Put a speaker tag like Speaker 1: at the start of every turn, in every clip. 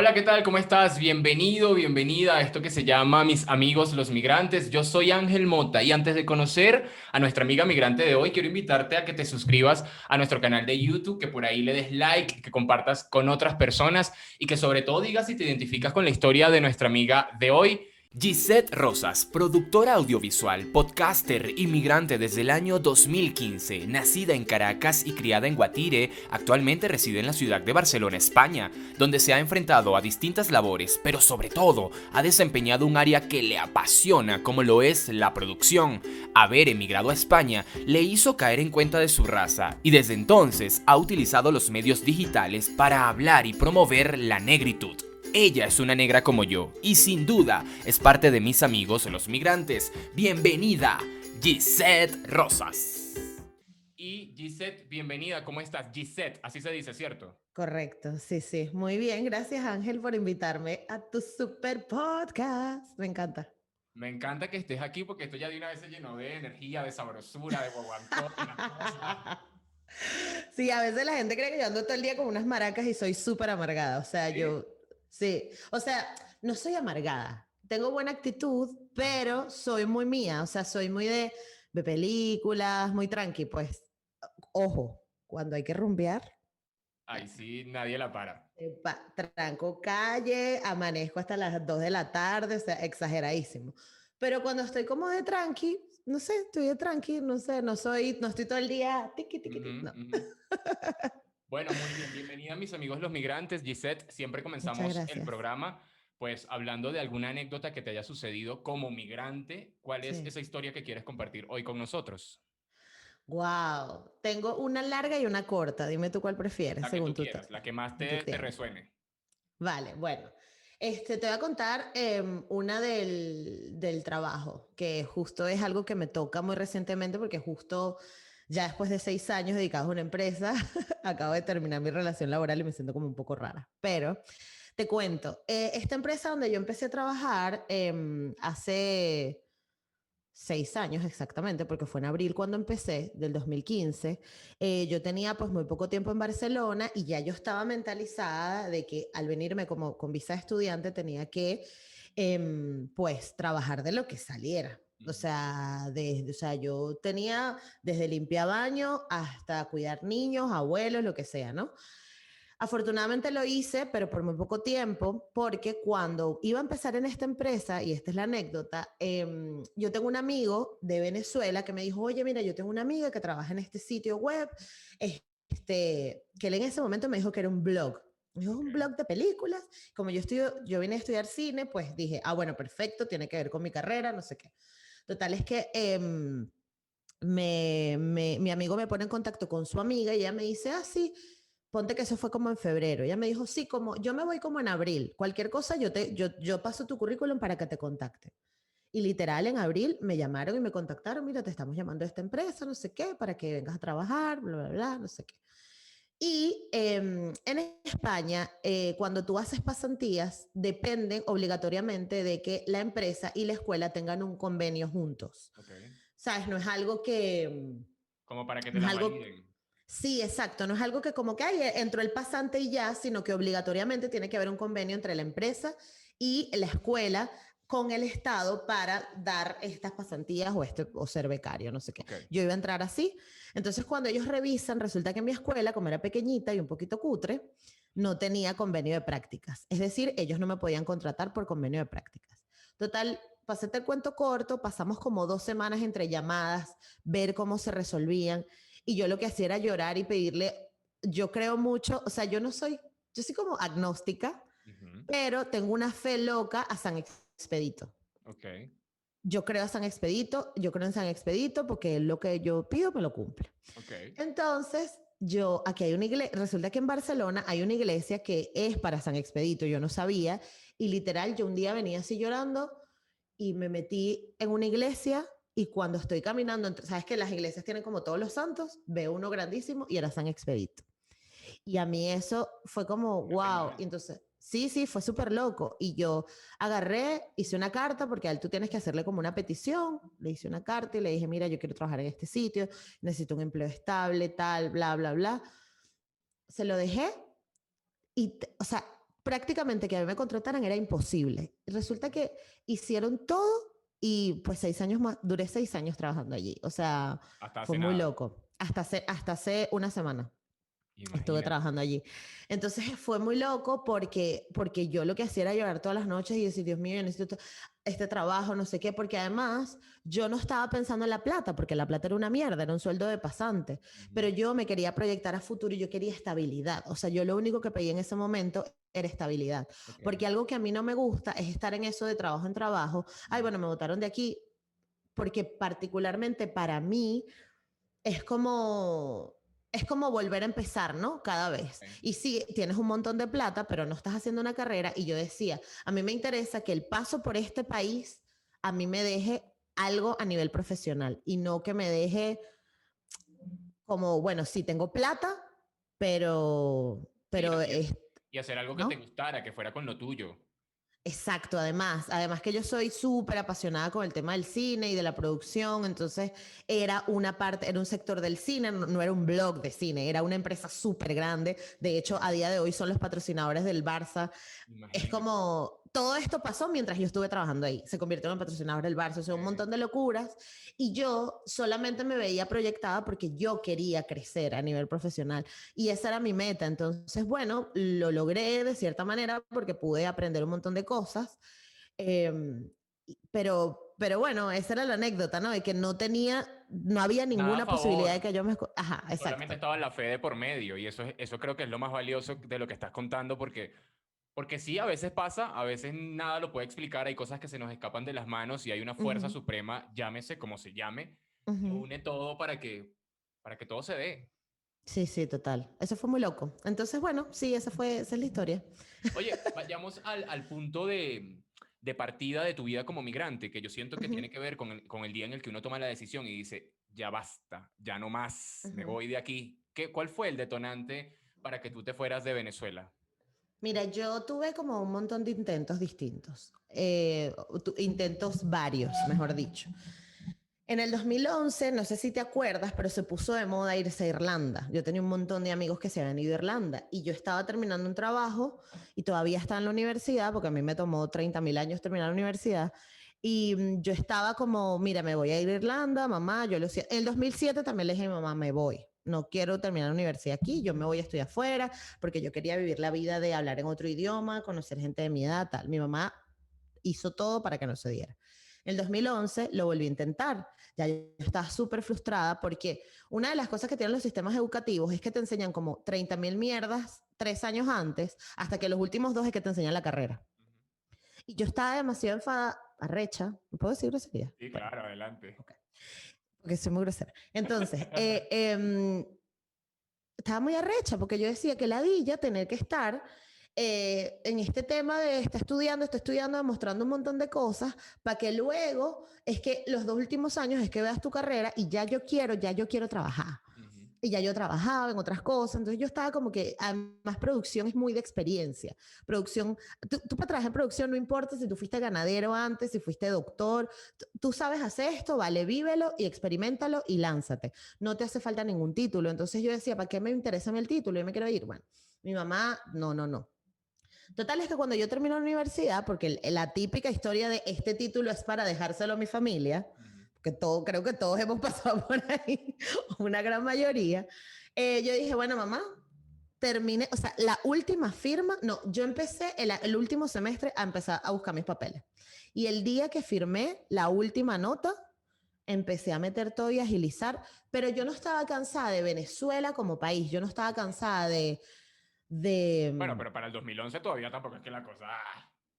Speaker 1: Hola, ¿qué tal? ¿Cómo estás? Bienvenido, bienvenida a esto que se llama Mis amigos los migrantes. Yo soy Ángel Mota y antes de conocer a nuestra amiga migrante de hoy, quiero invitarte a que te suscribas a nuestro canal de YouTube, que por ahí le des like, que compartas con otras personas y que sobre todo digas si te identificas con la historia de nuestra amiga de hoy.
Speaker 2: Gisette Rosas, productora audiovisual, podcaster, inmigrante desde el año 2015, nacida en Caracas y criada en Guatire, actualmente reside en la ciudad de Barcelona, España, donde se ha enfrentado a distintas labores, pero sobre todo ha desempeñado un área que le apasiona como lo es la producción. Haber emigrado a España le hizo caer en cuenta de su raza y desde entonces ha utilizado los medios digitales para hablar y promover la negritud. Ella es una negra como yo y sin duda es parte de mis amigos los migrantes. Bienvenida, Gisette Rosas.
Speaker 1: Y Gisette, bienvenida, ¿cómo estás? Gisette, así se dice, ¿cierto?
Speaker 3: Correcto, sí, sí. Muy bien, gracias Ángel por invitarme a tu super podcast. Me encanta.
Speaker 1: Me encanta que estés aquí porque esto ya de una vez se llenó de energía, de sabrosura, de guaguancó.
Speaker 3: sí, a veces la gente cree que yo ando todo el día con unas maracas y soy súper amargada. O sea, yo Sí, o sea, no soy amargada, tengo buena actitud, pero soy muy mía, o sea, soy muy de, de películas, muy tranqui, pues, ojo, cuando hay que rumbear.
Speaker 1: Ay, sí, nadie la para.
Speaker 3: tranco calle, amanezco hasta las 2 de la tarde, o sea, exageradísimo. Pero cuando estoy como de tranqui, no sé, estoy de tranqui, no sé, no soy, no estoy todo el día tiqui, tiqui, no.
Speaker 1: Bueno, muy bien. Bienvenida, mis amigos los migrantes. Gisette, siempre comenzamos el programa pues hablando de alguna anécdota que te haya sucedido como migrante. ¿Cuál es esa historia que quieres compartir hoy con nosotros?
Speaker 3: Wow, tengo una larga y una corta. Dime tú cuál prefieres,
Speaker 1: la según que tú quieras, la que más te, te, resuene.
Speaker 3: Vale, bueno. Este, te voy a contar em, una del, del trabajo, que justo es algo que me toca muy recientemente porque justo ya después de seis años dedicados a una empresa, acabo de terminar mi relación laboral y me siento como un poco rara. Pero te cuento, eh, esta empresa donde yo empecé a trabajar em, hace seis años exactamente, porque fue en abril cuando empecé, del 2015, eh, yo tenía pues muy poco tiempo en Barcelona y ya yo estaba mentalizada de que al venirme como con visa de estudiante tenía que em, pues trabajar de lo que saliera. O sea, desde, o sea, yo tenía desde limpiar baño hasta cuidar niños, abuelos, lo que sea, ¿no? Afortunadamente lo hice, pero por muy poco tiempo, porque cuando iba a empezar en esta empresa, y esta es la anécdota, em, yo tengo un amigo de Venezuela que me dijo, oye, mira, yo tengo una amiga que trabaja en este sitio web, este, que él en ese momento me dijo que era un blog. Es un blog de películas. Como yo, estudio, yo vine a estudiar cine, pues dije, ah, bueno, perfecto, tiene que ver con mi carrera, no sé qué. Total, es que em, me, mi amigo me pone en contacto con su amiga y ella me dice, ah, sí, ponte que eso fue como en febrero. Ella me dijo, sí, como yo me voy como en abril. Cualquier cosa, yo, te, yo, yo paso tu currículum para que te contacte. Y literal, en abril me llamaron y me contactaron, mira, te estamos llamando a esta empresa, no sé qué, para que vengas a trabajar, bla, bla, bla, no sé qué. Y em, en España, eh, cuando tú haces pasantías, dependen obligatoriamente de que la empresa y la escuela tengan un convenio juntos. ¿Sabes? No es algo que...
Speaker 1: Mm, como para que te la algo,
Speaker 3: Sí, exacto. No es algo que como que hay, entró el pasante y ya, sino que obligatoriamente tiene que haber un convenio entre la empresa y la escuela con el Estado para dar estas pasantías o, este, o ser becario, no sé qué. Yo iba a entrar así. Entonces, cuando ellos revisan, resulta que mi escuela, como era pequeñita y un poquito cutre, no tenía convenio de prácticas. Es decir, ellos no me podían contratar por convenio de prácticas. Total, pasé el cuento corto, pasamos como dos semanas entre llamadas, ver cómo se resolvían. Y yo lo que hacía era llorar y pedirle, yo creo mucho, o sea, yo no soy, yo soy como agnóstica, pero tengo una fe loca a San Expedito.
Speaker 1: Ok.
Speaker 3: Yo creo a San Expedito, yo creo en San Expedito porque lo que yo pido me lo cumple.
Speaker 1: Okay.
Speaker 3: Entonces, yo, aquí hay una iglesia, resulta que en Barcelona hay una iglesia que es para San Expedito, yo no sabía, y literal, yo un día venía así llorando y me metí en una iglesia y cuando estoy caminando, sabes que las iglesias tienen como todos los santos, veo uno grandísimo y era San Expedito. Y a mí eso fue como, wow, y entonces Sí, sí, fue súper loco. Y yo agarré, hice una carta, porque a él tú tienes que hacerle como una petición. Le hice una carta y le dije, mira, yo quiero trabajar en este sitio, necesito un empleo estable, tal, bla, bla, bla. Se lo dejé y, o sea, prácticamente que a mí me contrataran era imposible. Resulta que hicieron todo y pues seis años más, duré seis años trabajando allí. O sea, fue muy loco. Hasta hace, hasta hace una semana. Estuve trabajando allí. Entonces fue muy loco porque, porque yo lo que hacía era llorar todas las noches y decir, Dios mío, yo necesito este trabajo, no sé qué, porque además yo no estaba pensando en la plata, porque la plata era una mierda, era un sueldo de pasante, pero yo me quería proyectar a futuro y yo quería estabilidad. O sea, yo lo único que pedí en ese momento era estabilidad, porque algo que a mí no me gusta es estar en eso de trabajo en trabajo. Ay, bueno, me votaron de aquí, porque particularmente para mí es como es como volver a empezar, ¿no? Cada vez. Y sí, tienes un montón de plata, pero no estás haciendo una carrera. Y yo decía, a mí me interesa que el paso por este país a mí me deje algo a nivel profesional y no que me deje como, bueno, sí, tengo plata, pero... pero
Speaker 1: y hacer algo que te gustara, que fuera con lo tuyo.
Speaker 3: Exacto, además, además que yo soy súper apasionada con el tema del cine y de la producción, entonces era una parte, era un sector del cine, no, era un blog de cine, era una empresa súper grande, de hecho a día de hoy son los patrocinadores del Barça, es como, todo esto pasó mientras yo estuve trabajando ahí. Se convirtió en patrocinador del Barça, o sea, un montón de locuras. Y yo solamente me veía proyectada porque yo quería crecer a nivel profesional. Y esa era mi meta. Entonces, bueno, lo logré de cierta manera porque pude aprender un montón de cosas. Em, pero, pero bueno, esa era la anécdota, ¿no? De que no tenía, no había ninguna posibilidad de que yo me... Ajá, exacto.
Speaker 1: Solamente estaba la fe de por medio. Y eso, eso creo que es lo más valioso de lo que estás contando porque porque sí, a veces pasa, a veces nada lo puede explicar, hay cosas que se nos escapan de las manos y hay una fuerza suprema, llámese como se llame, une todo para que, para que todo se dé.
Speaker 3: Sí, sí, total. Eso fue muy loco. Entonces, bueno, sí, esa fue esa es la historia.
Speaker 1: Oye, vayamos al, al punto de, de, partida de tu vida como migrante, que yo siento que tiene que ver con el, con el, día en el que uno toma la decisión y dice, ya basta, ya no más, me voy de aquí. ¿Qué, ¿Cuál fue el detonante para que tú te fueras de Venezuela?
Speaker 3: Mira, yo tuve como un montón de intentos distintos, eh, intentos varios, mejor dicho. En el 2011, no sé si te acuerdas, pero se puso de moda irse a Irlanda. Yo tenía un montón de amigos que se habían ido a Irlanda y yo estaba terminando un trabajo y todavía estaba en la universidad, porque a mí me tomó 30 mil años terminar la universidad. Y mm, yo estaba como, mira, me voy a ir a Irlanda, mamá, yo lo En el 2007 también le dije a mamá, me voy no quiero terminar la universidad aquí, yo me voy a estudiar afuera, porque yo quería vivir la vida de hablar en otro idioma, conocer gente de mi edad, tal. Mi mamá hizo todo para que no se diera. En el 2011 lo volví a intentar. Ya estaba súper frustrada porque una de las cosas que tienen los sistemas educativos es que te enseñan como 30 mil mierdas tres años antes, hasta que los últimos dos es que te enseñan la carrera. Y yo estaba demasiado enfadada, arrecha, ¿me puedo decir grosería?
Speaker 1: Sí, claro, adelante.
Speaker 3: Porque soy muy grosera. Entonces, eh, em, estaba muy arrecha porque yo decía que la dilla tener que estar eh, en este tema de está estudiando, está estudiando, demostrando un montón de cosas, para que luego es que los dos últimos años es que veas tu carrera y ya yo quiero, ya yo quiero trabajar y ya yo trabajaba en otras cosas, entonces yo estaba como que, además producción es muy de experiencia. Producción, tú, para trabajar en producción no importa si tú fuiste ganadero antes, si fuiste doctor, tú sabes hacer esto, vale, vívelo y experimentalo y lánzate. No te hace falta ningún título. Entonces yo decía, ¿para qué me interesa el título? Yo me quiero ir. Bueno, mi mamá, no, no, no. Total es que cuando yo termino la universidad, porque la típica historia de este título es para dejárselo a mi familia, que todo, creo que todos hemos pasado por ahí, una gran mayoría, eh, yo dije, bueno, mamá, terminé, o sea, la última firma, no, yo empecé el, el, último semestre a empezar a buscar mis papeles. Y el día que firmé la última nota, empecé a meter todo y agilizar, pero yo no estaba cansada de Venezuela como país, yo no estaba cansada de... de
Speaker 1: bueno, pero para el 2011 todavía tampoco es que la cosa...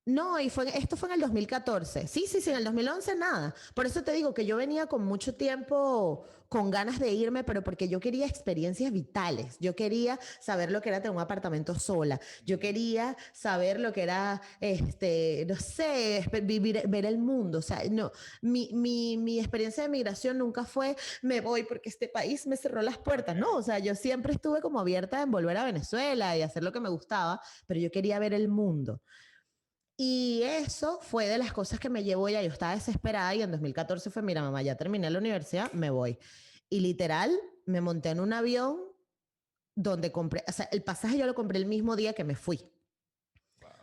Speaker 3: No, y fue, esto fue en el 2014. Sí, sí, sí, en el 2011 nada. Por eso te digo que yo venía con mucho tiempo con ganas de irme, pero porque yo quería experiencias vitales. Yo quería saber lo que era tener un apartamento sola. Yo quería saber lo que era, este, no sé, vivir, ver el mundo. O sea, no, mi, mi, mi experiencia de migración nunca fue, me voy porque este país me cerró las puertas. No, o sea, yo siempre estuve como abierta en volver a Venezuela y hacer lo que me gustaba, pero yo quería ver el mundo. Y eso fue de las cosas que me llevó ya. Yo estaba desesperada y en 2014 fue, mira, mamá, ya terminé la universidad, me voy. Y literal, me monté en un avión donde compré, o sea, el pasaje yo lo compré el mismo día que me fui.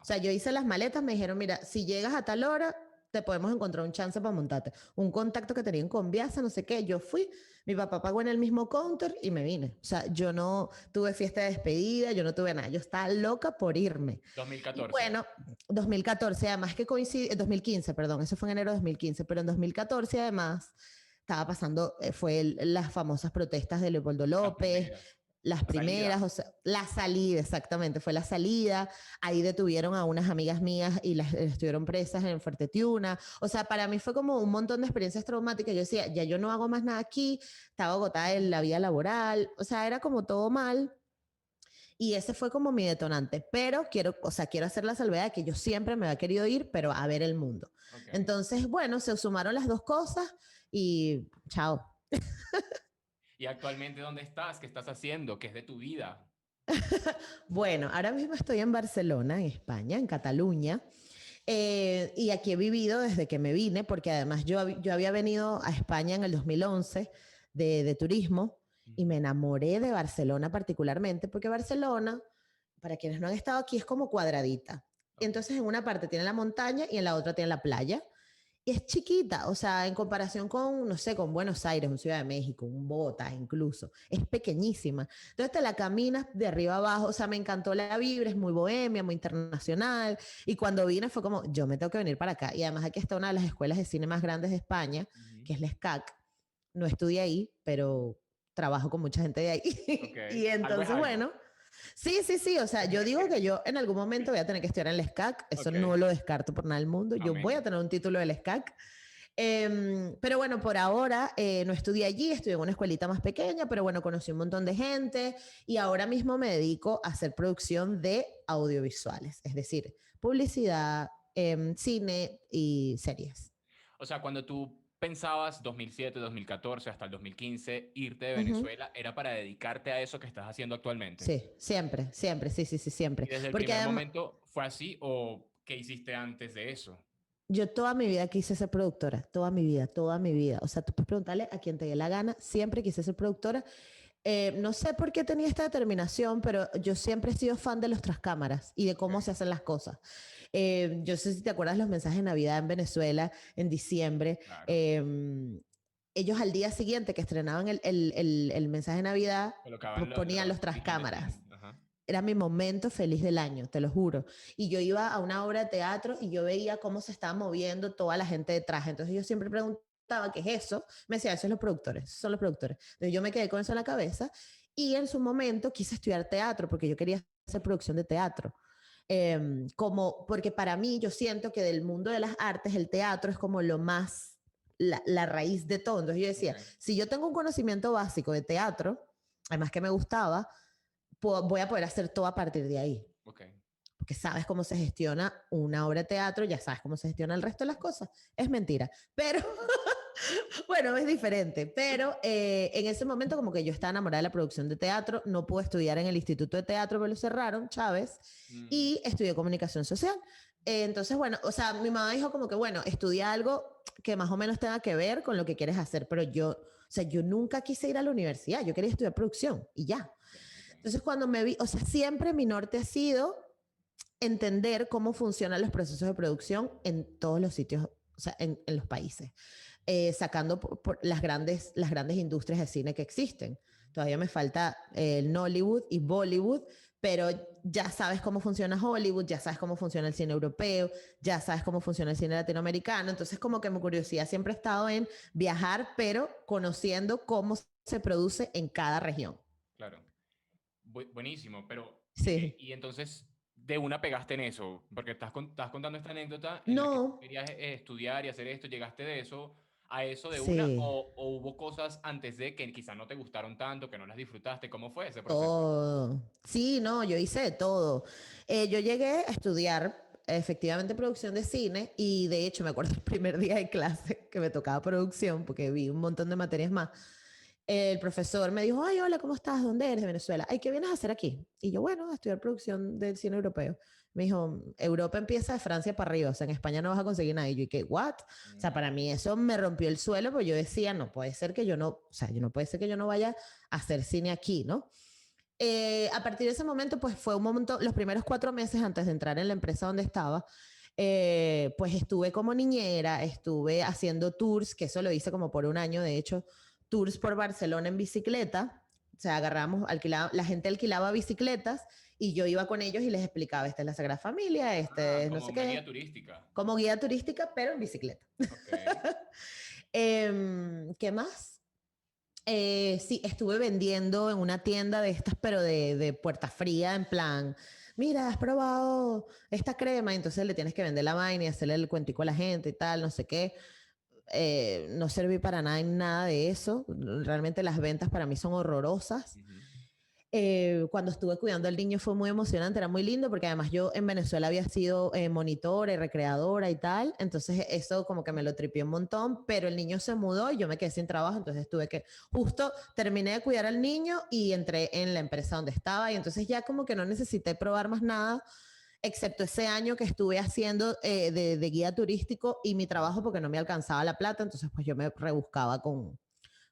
Speaker 3: sea, yo hice las maletas, me dijeron, mira, si llegas a tal hora, te podemos encontrar un chance para montarte. Un contacto que tenían con Viasa, no sé qué. Yo fui, mi papá pagó en el mismo counter y me vine. O sea, yo no tuve fiesta de despedida, yo no tuve nada. Yo estaba loca por irme.
Speaker 1: 2014.
Speaker 3: bueno, 2014, además que coincide, 2015, perdón, eso fue en enero de 2015, pero en 2014 además estaba pasando, eh, fue las famosas protestas de Leopoldo López, las primeras, o sea, la salida, exactamente, fue la salida. Ahí detuvieron a unas amigas mías y las estuvieron presas en Fuerte Tiuna. O sea, para mí fue como un montón de experiencias traumáticas. Yo decía, ya yo no hago más nada aquí, estaba agotada en la vida laboral, o sea, era como todo mal. Y ese fue como mi detonante. Pero quiero, o sea, quiero hacer la salvedad de que yo siempre me había querido ir, pero a ver el mundo. Entonces, bueno, se sumaron las dos cosas y chao.
Speaker 1: ¿Y actualmente dónde estás? ¿Qué estás haciendo? ¿Qué es de tu vida?
Speaker 3: bueno, ahora mismo estoy en Barcelona, en España, en Cataluña. Eh, y aquí he vivido desde que me vine, porque además yo, yo había venido a España en el 2011 de, de turismo y me enamoré de Barcelona particularmente, porque Barcelona, para quienes no han estado aquí, es como cuadradita. Entonces en una parte tiene la montaña y en la otra tiene la playa es chiquita, o sea, en comparación con, no sé, con Buenos Aires, un Ciudad de México, un Bogotá incluso, es pequeñísima. Entonces te la caminas de arriba abajo, o sea, me encantó la vibra, es muy bohemia, muy internacional, y cuando vine fue como, yo me tengo que venir para acá, y además aquí está una de las escuelas de cine más grandes de España, que es la SCAC, no estudié ahí, pero trabajo con mucha gente de ahí, y entonces, bueno... Sí, sí, sí. O sea, yo digo que yo en algún momento voy a tener que estudiar en el SCAC. Eso no lo descarto por nada del mundo. Yo voy a tener un título del SCAC. Em, pero bueno, por ahora eh, no estudié allí, estudié en una escuelita más pequeña, pero bueno, conocí un montón de gente y ahora mismo me dedico a hacer producción de audiovisuales, es decir, publicidad, em, cine y series.
Speaker 1: O sea, cuando tú pensabas 2007, 2014, hasta el 2015, irte de Venezuela, era para dedicarte a eso que estás haciendo actualmente?
Speaker 3: Sí, siempre, siempre, sí, sí, sí, siempre.
Speaker 1: ¿Y desde el primer momento fue así o qué hiciste antes de eso?
Speaker 3: Yo toda mi vida quise ser productora, toda mi vida, toda mi vida. O sea, tú puedes preguntarle a quien te dé la gana, siempre quise ser productora. Eh, no sé por qué tenía esta determinación, pero yo siempre he sido fan de los trascámaras y de cómo se hacen las cosas. Eh, yo sé si te acuerdas los mensajes de Navidad en Venezuela en diciembre. Em, ellos al día siguiente que estrenaban el, el, el, mensaje de Navidad ponían los, trascámaras. Era mi momento feliz del año, te lo juro. Y yo iba a una obra de teatro y yo veía cómo se estaba moviendo toda la gente detrás. Entonces yo siempre preguntaba, ¿qué es eso? Me decía, eso es los productores, son los productores. Entonces yo me quedé con eso en la cabeza y en su momento quise estudiar teatro porque yo quería hacer producción de teatro. Em, como, porque para mí yo siento que del mundo de las artes el teatro es como lo más, la, raíz de todo. Entonces yo decía, si yo tengo un conocimiento básico de teatro, además que me gustaba, voy a poder hacer todo a partir de ahí. Porque sabes cómo se gestiona una obra de teatro, ya sabes cómo se gestiona el resto de las cosas. Es mentira. Pero bueno, es diferente, pero eh, en ese momento como que yo estaba enamorada de la producción de teatro, no pude estudiar en el Instituto de Teatro, pero lo cerraron, Chávez, mm. y estudié comunicación social. Eh, entonces, bueno, o sea, mi mamá dijo como que, bueno, estudia algo que más o menos tenga que ver con lo que quieres hacer, pero yo, o sea, yo nunca quise ir a la universidad, yo quería estudiar producción y ya. Entonces, cuando me vi, o sea, siempre mi norte ha sido entender cómo funcionan los procesos de producción en todos los sitios, o sea, en, en los países. Eh, sacando por, las, grandes, las grandes industrias de cine que existen. Todavía me falta eh, el Nollywood y Bollywood, pero ya sabes cómo funciona Hollywood, ya sabes cómo funciona el cine europeo, ya sabes cómo funciona el cine latinoamericano. Entonces, como que mi curiosidad siempre ha estado en viajar, pero conociendo cómo se produce en cada región.
Speaker 1: Claro. buenísimo, pero...
Speaker 3: Sí. Eh,
Speaker 1: y entonces, de una pegaste en eso, porque estás, estás contando esta anécdota.
Speaker 3: no.
Speaker 1: querías estudiar y hacer esto, llegaste de eso a eso de una o, hubo cosas antes de que quizás no te gustaron tanto, que no las disfrutaste? ¿Cómo fue ese
Speaker 3: proceso? Sí, no, yo hice todo. Eh, yo llegué a estudiar efectivamente producción de cine y de hecho me acuerdo el primer día de clase que me tocaba producción porque vi un montón de materias más. El profesor me dijo, ay, hola, ¿cómo estás? ¿Dónde eres? De Venezuela. Ay, ¿qué vienes a hacer aquí? Y yo, bueno, a estudiar producción del cine europeo. Me dijo, Europa empieza de Francia para arriba, o sea, en España no vas a conseguir nada. Y yo, ¿y qué? ¿What? O sea, para mí eso me rompió el suelo, porque yo decía, no puede ser que yo no, o sea, yo no puede ser que yo no vaya a hacer cine aquí, ¿no? eh, a partir de ese momento, pues fue un momento, los primeros cuatro meses antes de entrar en la empresa donde estaba, eh, pues estuve como niñera, estuve haciendo tours, que eso lo hice como por un año, de hecho, tours por Barcelona en bicicleta. O sea, agarramos, alquilaba, la gente alquilaba bicicletas y yo iba con ellos y les explicaba, esta es la Sagrada Familia, este
Speaker 1: Ah,
Speaker 3: es no
Speaker 1: como
Speaker 3: sé qué.
Speaker 1: guía turística.
Speaker 3: Como guía turística, pero en bicicleta.
Speaker 1: Ok.
Speaker 3: Em, ¿Qué más? Eh, sí, estuve vendiendo en una tienda de estas, pero de, de puerta fría, en plan, mira, has probado esta crema, entonces le tienes que vender la vaina y hacerle el cuentico a la gente y tal, no sé qué. Eh, no serví para nada en nada de eso. Realmente las ventas para mí son horrorosas.
Speaker 1: Ujú.
Speaker 3: Eh, cuando estuve cuidando al niño fue muy emocionante, era muy lindo porque además yo en Venezuela había sido eh, monitora y recreadora y tal, entonces eso como que me lo tripió un montón, pero el niño se mudó y yo me quedé sin trabajo, entonces tuve que, justo terminé de cuidar al niño y entré en la empresa donde estaba y entonces ya como que no necesité probar más nada, excepto ese año que estuve haciendo eh, de, de guía turístico y mi trabajo porque no me alcanzaba la plata, entonces pues yo me rebuscaba con,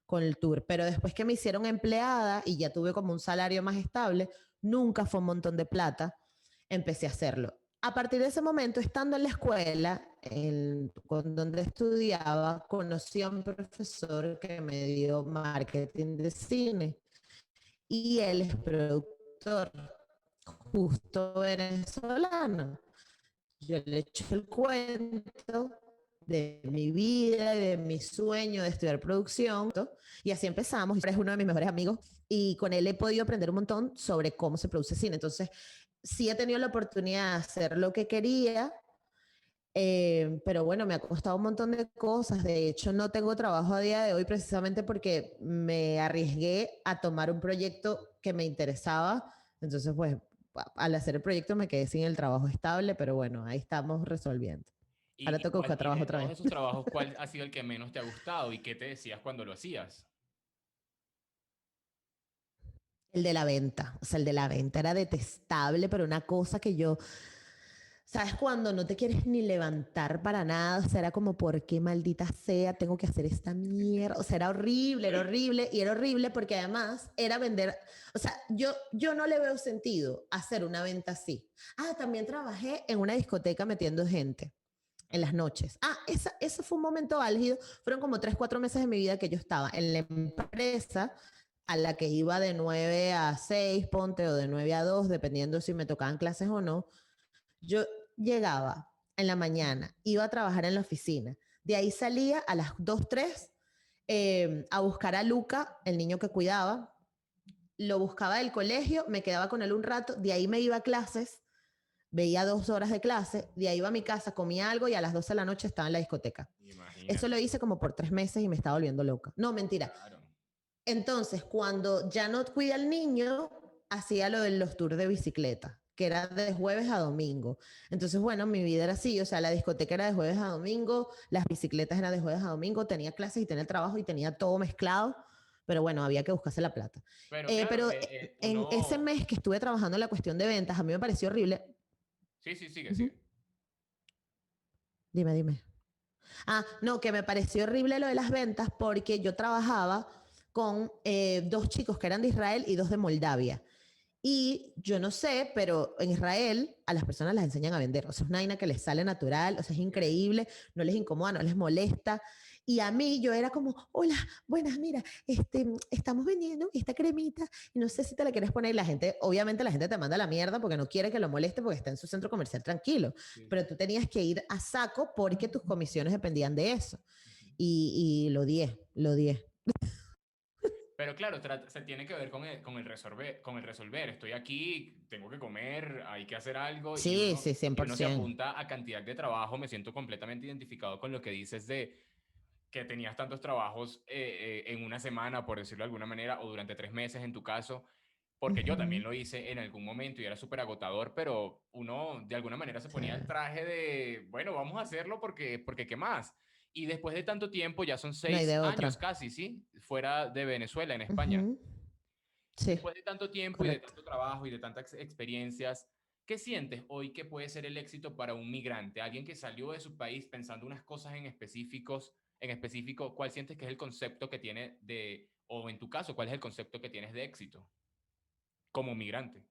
Speaker 3: con el tour. Pero después que me hicieron empleada y ya tuve como un salario más estable, nunca fue un montón de plata, empecé a hacerlo. A partir de ese momento, estando en la escuela, en, con donde estudiaba, conocí a un profesor que me dio marketing de cine y él es productor justo venezolano. Yo le eché el cuento de mi vida, de mi sueño de estudiar producción. Y así empezamos. Es uno de mis mejores amigos y con él he podido aprender un montón sobre cómo se produce cine. Entonces, sí he tenido la oportunidad de hacer lo que quería, eh, pero bueno, me ha costado un montón de cosas. De hecho, no tengo trabajo a día de hoy precisamente porque me arriesgué a tomar un proyecto que me interesaba. Entonces, pues, al hacer el proyecto me quedé sin el trabajo estable, pero bueno, ahí estamos resolviendo.
Speaker 1: Y-
Speaker 3: Ahora que buscar trabajo otra vez.
Speaker 1: esos trabajos, ¿cuál ha sido el que menos te ha gustado y qué te decías cuando lo hacías?
Speaker 3: El de la venta, o sea, el de la venta era detestable, pero una cosa que yo, ¿sabes? Cuando no te quieres ni levantar para nada, o sea, era como, ¿por qué maldita sea tengo que hacer esta mierda? O sea, era horrible, era horrible, y era horrible porque además era vender, o sea, yo, yo no le veo sentido hacer una venta así. Ah, también trabajé en una discoteca metiendo gente en las noches. Ah, esa, eso fue un momento álgido. Fueron como tres, cuatro meses de mi vida que yo estaba en la empresa a la que iba de 9 a 6, ponte, o de 9 a 2, dependiendo si me tocaban clases o no. Yo llegaba en la mañana, iba a trabajar en la oficina. De ahí salía a las 2, 3 eh, a buscar a Luca, el niño que cuidaba. Lo buscaba del colegio, me quedaba con él un rato, de ahí me iba a clases, veía dos horas de clase, de ahí iba a mi casa, comía algo y a las 12 de la noche estaba en la discoteca.
Speaker 1: Imagínate.
Speaker 3: Eso lo hice como por tres meses y me estaba volviendo loca. No, mentira.
Speaker 1: Claro.
Speaker 3: Entonces, cuando ya no cuida al niño, hacía lo de los tours de bicicleta, que era de jueves a domingo. Entonces, bueno, mi vida era así, o sea, la discoteca era de jueves a domingo, las bicicletas eran de jueves a domingo, tenía clases y tenía trabajo y tenía todo mezclado, pero bueno, había que buscarse la plata.
Speaker 1: Pero,
Speaker 3: Eh,
Speaker 1: claro,
Speaker 3: pero
Speaker 1: eh, eh,
Speaker 3: en
Speaker 1: uno-
Speaker 3: ese mes que estuve trabajando en la cuestión de ventas, a mí me pareció horrible.
Speaker 1: Sí, sí, sigue,
Speaker 3: Ujú.
Speaker 1: sigue.
Speaker 3: Dime, dime. Ah, no, que me pareció horrible lo de las ventas porque yo trabajaba con eh, dos chicos que eran de Israel y dos de Moldavia. Y yo no sé, pero en Israel a las personas las enseñan a vender. O sea, es una vaina que les sale natural, o sea, es increíble, no les incomoda, no les molesta. Y a mí yo era como, hola, buenas, mira, este, estamos vendiendo esta cremita y no sé si te la quieres poner. Y la gente, obviamente la gente te manda la mierda porque no quiere que lo moleste porque está en su centro comercial tranquilo.
Speaker 1: Sí.
Speaker 3: Pero tú tenías que ir a saco porque tus comisiones dependían de eso. Y, y lo odié, lo odié.
Speaker 1: Pero claro, se tiene que ver con el, con el resolver, con el resolver. Estoy aquí, tengo que comer, hay que hacer algo. y
Speaker 3: Sí,
Speaker 1: uno-
Speaker 3: sí,
Speaker 1: y uno se
Speaker 3: 100%.
Speaker 1: apunta a cantidad de trabajo. Me siento completamente identificado con lo que dices de que tenías tantos trabajos eh, eh, en una semana, por decirlo de alguna manera, o durante tres meses en tu caso, porque yo también lo hice en algún momento y era súper agotador, pero uno de alguna manera se ponía el traje de, bueno, vamos a hacerlo porque, porque ¿qué más? Y después de tanto tiempo, ya son seis años casi, ¿sí? Fuera de Venezuela, en España.
Speaker 3: Ujú. Sí.
Speaker 1: Después de tanto tiempo y de
Speaker 3: correcto.
Speaker 1: tanto trabajo y de tantas experiencias, ¿qué sientes hoy que puede ser el éxito para un migrante? Alguien que salió de su país pensando unas cosas en específicos, en específico, ¿cuál sientes que es el concepto que tiene de, o en tu caso, cuál es el concepto que tienes de éxito? como migrante?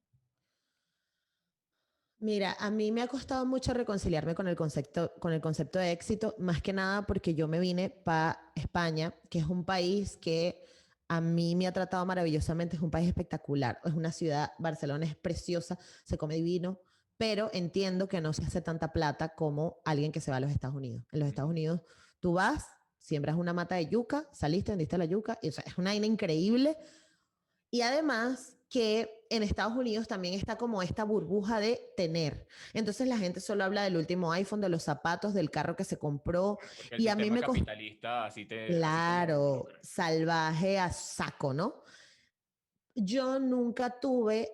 Speaker 3: Mira, a mí me ha costado mucho reconciliarme con el concepto, con el concepto de éxito, más que nada porque yo me vine para España, que es un país que a mí me ha tratado maravillosamente, es un país espectacular, es una ciudad, Barcelona es preciosa, se come divino, pero entiendo que no se hace tanta plata como alguien que se va a los Estados Unidos. En los Estados Unidos tú vas, siembras una mata de yuca, saliste, vendiste la yuca, y, es una vaina increíble. Y además que en Estados Unidos también está como esta burbuja de tener. Entonces la gente solo habla del último iPhone, de los zapatos, del carro que se compró. y a mí me
Speaker 1: capitalista así te
Speaker 3: Claro, salvaje a saco, ¿no? Yo nunca tuve,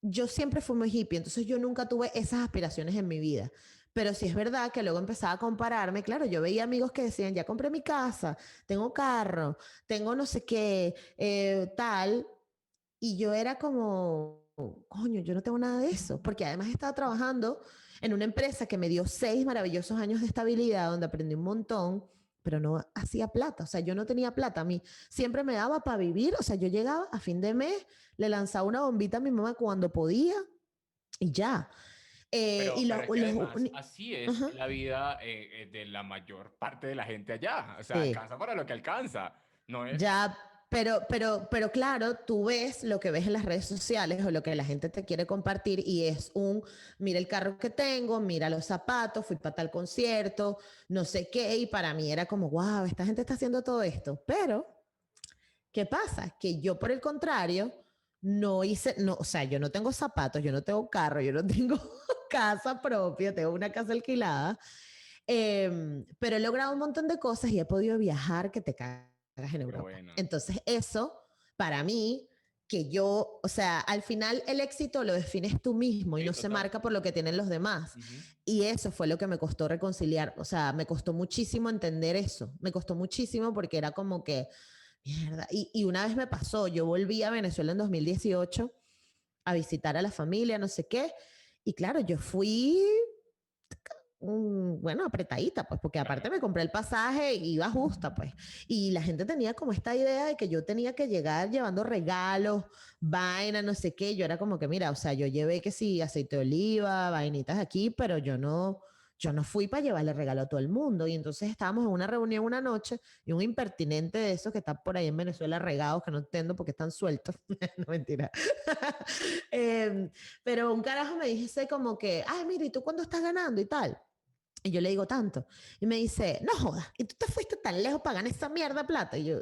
Speaker 3: yo siempre fui muy hippie, entonces yo nunca tuve esas aspiraciones en mi vida. Pero sí es verdad que luego empezaba a compararme. Claro, yo veía amigos que decían, ya compré mi casa, tengo carro, tengo no sé qué, eh, tal. Y yo era como, coño, yo no tengo nada de eso, porque además estaba trabajando en una empresa que me dio seis maravillosos años de estabilidad, donde aprendí un montón, pero no hacía plata, o sea, yo no tenía plata, a mí siempre me daba para vivir, o sea, yo llegaba a fin de mes, le lanzaba una bombita a mi mamá cuando podía y ya.
Speaker 1: Eh, y lo, así es la vida eh, eh, de la mayor parte de la gente allá, o sea, alcanza para lo que alcanza. No es...
Speaker 3: Ya, pero, pero, pero claro, tú ves lo que ves en las redes sociales o lo que la gente te quiere compartir y es un, mira el carro que tengo, mira los zapatos, fui para tal concierto, no sé qué, y para mí era como, wow, esta gente está haciendo todo esto. Pero, ¿qué pasa? Que yo por el contrario, no hice, no, o sea, yo no tengo zapatos, yo no tengo carro, yo no tengo casa propia, tengo una casa alquilada, em, pero he logrado un montón de cosas y he podido viajar que te cagas en Europa. Entonces, eso, para mí, que yo, o sea, al final el éxito lo defines tú mismo y no se marca por lo que tienen los demás. Y eso fue lo que me costó reconciliar, o sea, me costó muchísimo entender eso, me costó muchísimo porque era como que, mierda, y, y una vez me pasó, yo volví a Venezuela en 2018 a visitar a la familia, no sé qué, y claro, yo fui bueno, apretadita, pues, porque aparte me compré el pasaje y iba justa, pues. Y la gente tenía como esta idea de que yo tenía que llegar llevando regalos, vaina, no sé qué. Yo era como que, mira, o sea, yo llevé que sí, aceite de oliva, vainitas aquí, pero yo no, yo no fui para llevarle regalo a todo el mundo. Y entonces estábamos en una reunión una noche y un impertinente de esos que está por ahí en Venezuela regados, que no entiendo porque están sueltos. no, mentira. Em, pero un carajo me dice como que, ay, mira, ¿y tú cuándo estás ganando y tal? Y yo le digo tanto. Y me dice, no jodas, y tú te fuiste tan lejos para ganar esa mierda plata. Y yo,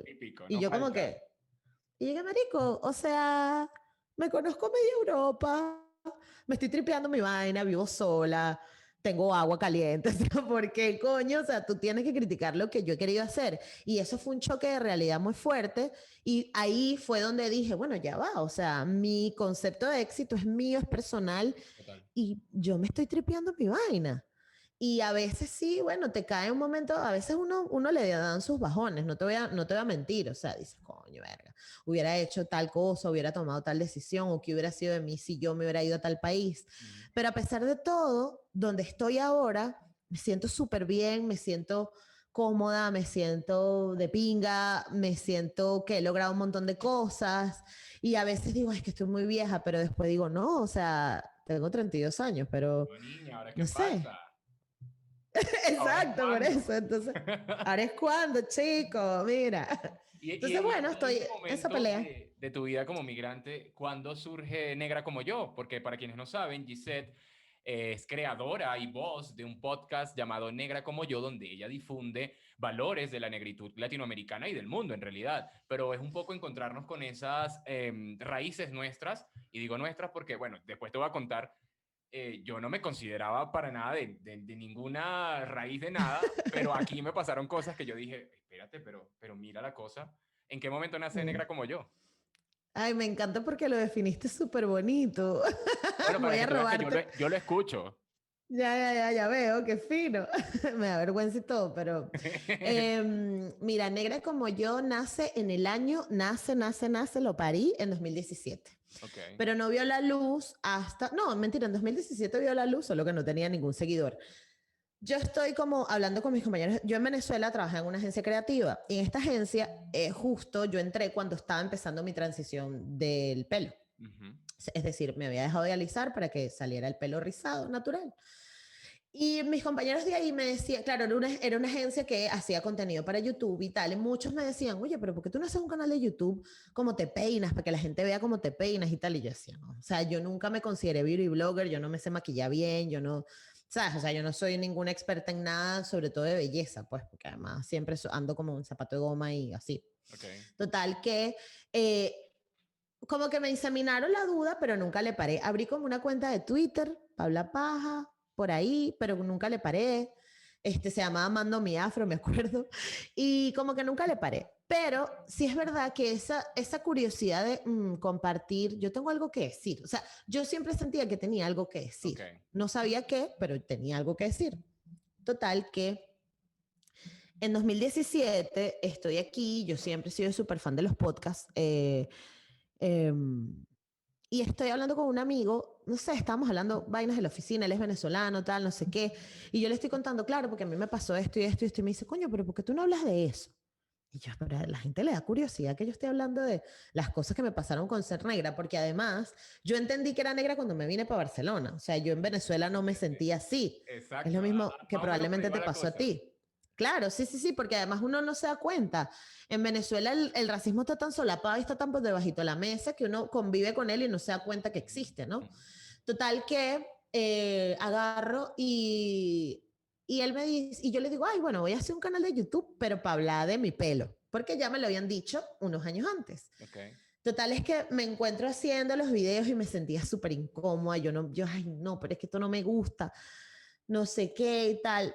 Speaker 3: y yo como que, y llegué, marico, o sea, me conozco media Europa, me estoy tripeando mi vaina, vivo sola, tengo agua caliente, ¿por qué coño? O sea, tú tienes que criticar lo que yo he querido hacer. Y eso fue un choque de realidad muy fuerte. Y ahí fue donde dije, bueno, ya va, o sea, mi concepto de éxito es mío, es personal, y yo me estoy tripeando mi vaina. Y a veces sí, bueno, te cae un momento, a veces uno, uno le dan sus bajones, no te, voy a, no te voy a mentir, o sea, dices, coño, verga, hubiera hecho tal cosa, hubiera tomado tal decisión, o qué hubiera sido de mí si yo me hubiera ido a tal país. Pero a pesar de todo, donde estoy ahora, me siento súper bien, me siento cómoda, me siento de pinga, me siento que he logrado un montón de cosas. Y a veces digo, es que estoy muy vieja, pero después digo, no, o sea, tengo 32 años, pero... no sé. Exacto, por eso. Entonces, ahora es cuando, chico, mira. Entonces, bueno, estoy en esa pelea.
Speaker 1: De, tu vida como migrante, ¿cuándo surge Negra como yo? Porque para quienes no saben, Gisette es creadora y voz de un podcast llamado Negra como yo, donde ella difunde valores de la negritud latinoamericana y del mundo en realidad, pero es un poco encontrarnos con esas em, raíces nuestras, y digo nuestras porque, bueno, después te voy a contar eh, yo no me consideraba para nada de, de, ninguna raíz de nada, pero aquí me pasaron cosas que yo dije, espérate, pero, pero mira la cosa, ¿en qué momento nace negra como yo?
Speaker 3: Ay, me encanta porque lo definiste súper bonito.
Speaker 1: Bueno, Voy a robarte. Yo lo, yo lo escucho.
Speaker 3: Ya, ya, ya, ya veo, qué fino. Me da vergüenza y todo, pero em, mira, Negra como yo nace en el año, nace, nace, nace, lo parí en 2017. Pero no vio la luz hasta, no, mentira, en 2017 vio la luz, solo que no tenía ningún seguidor. Yo estoy como hablando con mis compañeros, yo en Venezuela trabajé en una agencia creativa y en esta agencia eh, justo yo entré cuando estaba empezando mi transición del pelo. Es decir, me había dejado de alisar para que saliera el pelo rizado, natural. Y mis compañeros de ahí me decían, claro, era una, era una agencia que hacía contenido para YouTube y tal, y muchos me decían, oye, pero ¿por qué tú no haces un canal de YouTube como te peinas, para que la gente vea cómo te peinas y tal? Y yo decía, no, o sea, yo nunca me consideré beauty blogger, yo no me sé maquillar bien, yo no, ¿sabes? O sea, yo no soy ninguna experta en nada, sobre todo de belleza, pues, porque además siempre ando como un zapato de goma y así. Total, que eh, como que me inseminaron la duda, pero nunca le paré. Abrí como una cuenta de Twitter, Pabla Paja, por ahí, pero nunca le paré. Este se llamaba Mando mi afro, me acuerdo, y como que nunca le paré. Pero sí es verdad que esa, esa curiosidad de mm, compartir, yo tengo algo que decir. O sea, yo siempre sentía que tenía algo que decir. No sabía qué, pero tenía algo que decir. Total que en 2017 estoy aquí, yo siempre he sido súper fan de los podcasts. Eh, em, y estoy hablando con un amigo, no sé, estamos hablando vainas de la oficina, él es venezolano, tal, no sé qué, y yo le estoy contando, claro, porque a mí me pasó esto y esto y esto, y me dice, coño, pero ¿por qué tú no hablas de eso? Y yo, pero a la gente le da curiosidad que yo esté hablando de las cosas que me pasaron con ser negra, porque además yo entendí que era negra cuando me vine para Barcelona, o sea, yo en Venezuela no me sentía así. Exacto. Es lo mismo que probablemente te pasó a ti. Claro, sí, sí, sí, porque además uno no se da cuenta. En Venezuela el, racismo está tan solapado y está tan por debajito de la mesa que uno convive con él y no se da cuenta que existe, ¿no? Total que eh, agarro y, y él me dice, y yo le digo, ay, bueno, voy a hacer un canal de YouTube, pero para hablar de mi pelo, porque ya me lo habían dicho unos años antes. Total es que me encuentro haciendo los videos y me sentía súper incómoda. Yo no, yo, ay, no, pero es que esto no me gusta, no sé qué y tal.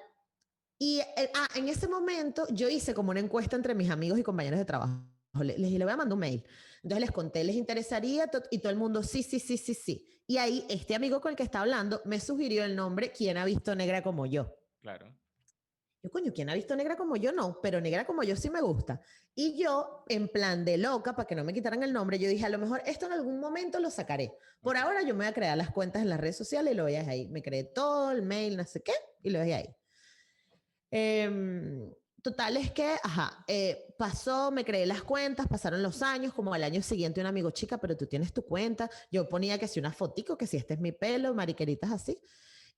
Speaker 3: Y eh, ah, en ese momento yo hice como una encuesta entre mis amigos y compañeros de trabajo. Les, les, voy a mandar un mail. Entonces les conté, ¿les interesaría? Y todo el mundo, sí, sí, sí, sí, sí. Y ahí este amigo con el que está hablando me sugirió el nombre, ¿Quién ha visto negra como yo?
Speaker 1: Claro.
Speaker 3: Yo, coño, ¿quién ha visto negra como yo? No, pero negra como yo sí me gusta. Y yo, en plan de loca, para que no me quitaran el nombre, yo dije, a lo mejor esto en algún momento lo sacaré. Por ahora yo me voy a crear las cuentas en las redes sociales y lo voy a dejar ahí. Me creé todo, el mail, no sé qué, y lo dejé ahí. Eh, total es que, ajá, eh, pasó, me creé las cuentas, pasaron los años, como al año siguiente un amigo, chica, pero tú tienes tu cuenta. Yo ponía que si una fotico, que si este es mi pelo, mariqueritas así.